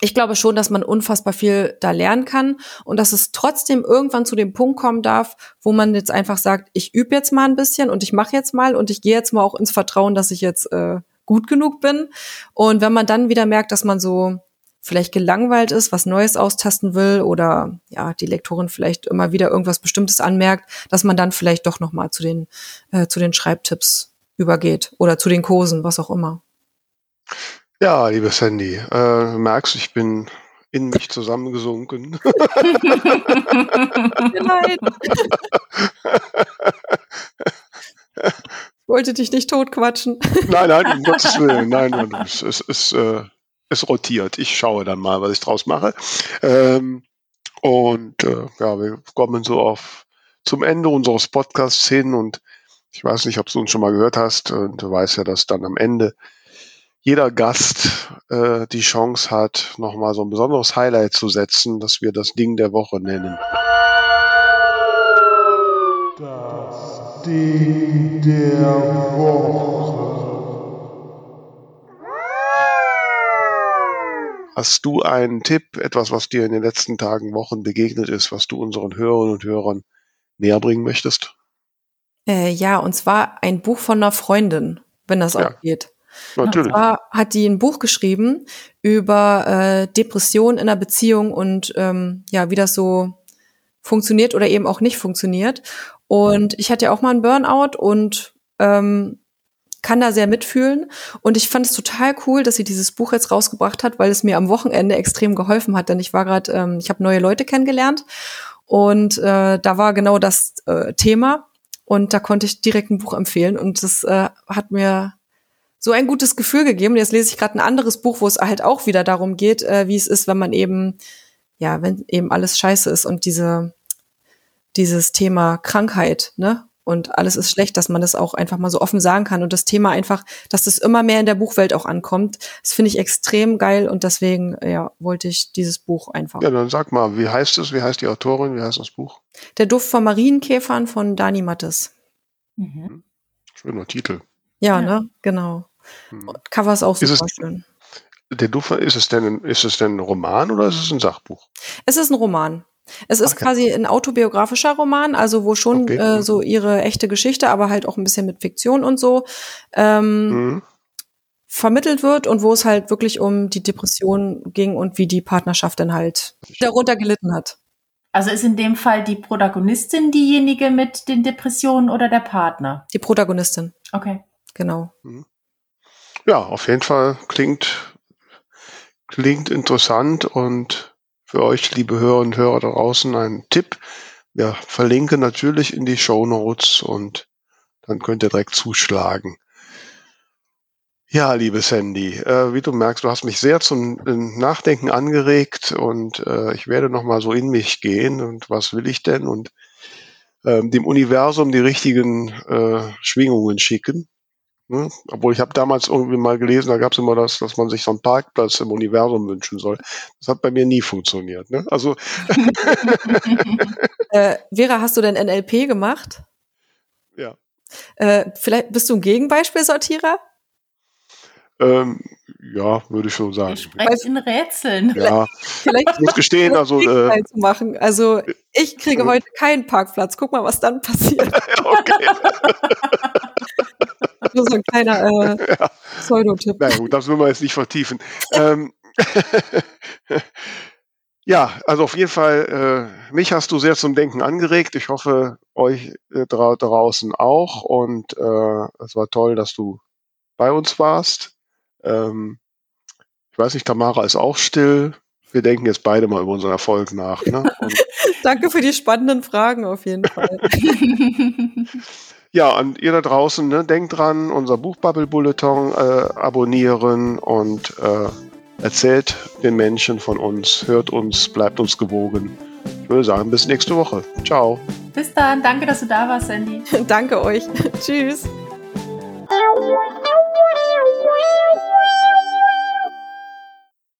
ich glaube schon, dass man unfassbar viel da lernen kann und dass es trotzdem irgendwann zu dem Punkt kommen darf, wo man jetzt einfach sagt, ich übe jetzt mal ein bisschen und ich mache jetzt mal und ich gehe jetzt mal auch ins Vertrauen, dass ich jetzt äh, gut genug bin. Und wenn man dann wieder merkt, dass man so vielleicht gelangweilt ist, was Neues austasten will oder ja, die Lektorin vielleicht immer wieder irgendwas Bestimmtes anmerkt, dass man dann vielleicht doch nochmal zu den, äh, zu den Schreibtipps übergeht oder zu den Kursen, was auch immer. Ja, liebe Sandy, äh, merkst, ich bin in mich zusammengesunken. Nein. [laughs] Ich wollte dich nicht totquatschen. Nein, nein, um Gottes Willen. Nein, nein, es ist, äh, es rotiert. Ich schaue dann mal, was ich draus mache. Ähm, und äh, ja, wir kommen so auf zum Ende unseres Podcasts hin und ich weiß nicht, ob du uns schon mal gehört hast und du weißt ja, dass dann am Ende jeder Gast äh, die Chance hat, nochmal so ein besonderes Highlight zu setzen, dass wir das Ding der Woche nennen. Das Ding der Woche. Hast du einen Tipp, etwas, was dir in den letzten Tagen, Wochen begegnet ist, was du unseren Hörerinnen und Hörern näher bringen möchtest? Äh, ja, und zwar ein Buch von einer Freundin, wenn das ja, auch geht. Natürlich. Und zwar hat die ein Buch geschrieben über äh, Depression in einer Beziehung und ähm, ja, wie das so funktioniert oder eben auch nicht funktioniert. Und ich hatte ja auch mal einen Burnout und ähm, kann da sehr mitfühlen. Und ich fand es total cool, dass sie dieses Buch jetzt rausgebracht hat, weil es mir am Wochenende extrem geholfen hat. Denn ich war gerade, ähm, ich habe neue Leute kennengelernt und äh, da war genau das äh, Thema. Und da konnte ich direkt ein Buch empfehlen. Und das äh, hat mir so ein gutes Gefühl gegeben. Jetzt lese ich gerade ein anderes Buch, wo es halt auch wieder darum geht, äh, wie es ist, wenn man eben, ja, wenn eben alles scheiße ist und diese, dieses Thema Krankheit, ne? Und alles ist schlecht, dass man das auch einfach mal so offen sagen kann. Und das Thema einfach, dass das immer mehr in der Buchwelt auch ankommt, das finde ich extrem geil und deswegen, ja, wollte ich dieses Buch einfach. Ja, dann sag mal, wie heißt es? Wie heißt die Autorin? Wie heißt das Buch? Der Duft von Marienkäfern von Dani Mattes. Mhm. Schöner Titel. Ja, ja, ne? Genau. Hm. Cover ist auch super ist es, schön. Der Duffer, ist es denn, ist es denn ein Roman oder ist es ein Sachbuch? Es ist ein Roman. Es ist okay. quasi ein autobiografischer Roman, also wo schon okay. äh, so ihre echte Geschichte, aber halt auch ein bisschen mit Fiktion und so ähm, mhm. vermittelt wird und wo es halt wirklich um die Depression ging und wie die Partnerschaft dann halt darunter gelitten hat. Also ist in dem Fall die Protagonistin diejenige mit den Depressionen oder der Partner? Die Protagonistin. Okay. Genau. Mhm. Ja, auf jeden Fall klingt, klingt interessant und für euch, liebe Hörer und Hörer da draußen, ein Tipp. Wir verlinken natürlich in die Show Notes und dann könnt ihr direkt zuschlagen. Ja, liebe Sandy, äh, wie du merkst, du hast mich sehr zum äh, Nachdenken angeregt und äh, ich werde nochmal so in mich gehen und was will ich denn und ähm, dem Universum die richtigen äh, Schwingungen schicken. Ne? Obwohl ich habe damals irgendwie mal gelesen, da gab es immer das, dass man sich so einen Parkplatz im Universum wünschen soll. Das hat bei mir nie funktioniert. Ne? Also [laughs] [laughs] äh, Vera, hast du denn NLP gemacht? Ja. Äh, vielleicht bist du ein Gegenbeispielsortierer? Ähm, ja, würde ich schon sagen. Ich spreche in Rätseln. Ja, vielleicht ich muss gestehen, also äh, zu machen. Also ich kriege äh, heute keinen Parkplatz. Guck mal, was dann passiert. [laughs] okay. [laughs] Nur so ein kleiner äh, ja. Pseudotipp. Na gut, das will man jetzt nicht vertiefen. ähm, [laughs] ja, also auf jeden Fall, äh, mich hast du sehr zum Denken angeregt. Ich hoffe, euch äh, dra draußen auch. Und äh, es war toll, dass du bei uns warst. Ähm, ich weiß nicht, Tamara ist auch still. Wir denken jetzt beide mal über unseren Erfolg nach. Ne? [laughs] Danke für die spannenden Fragen auf jeden Fall. [laughs] Ja, und ihr da draußen, ne, denkt dran, unser Buchbubble-Bulletin äh, abonnieren und äh, erzählt den Menschen von uns, hört uns, bleibt uns gewogen. Ich würde sagen, bis nächste Woche. Ciao. Bis dann. Danke, dass du da warst, Sandy. [laughs] Danke euch. Tschüss.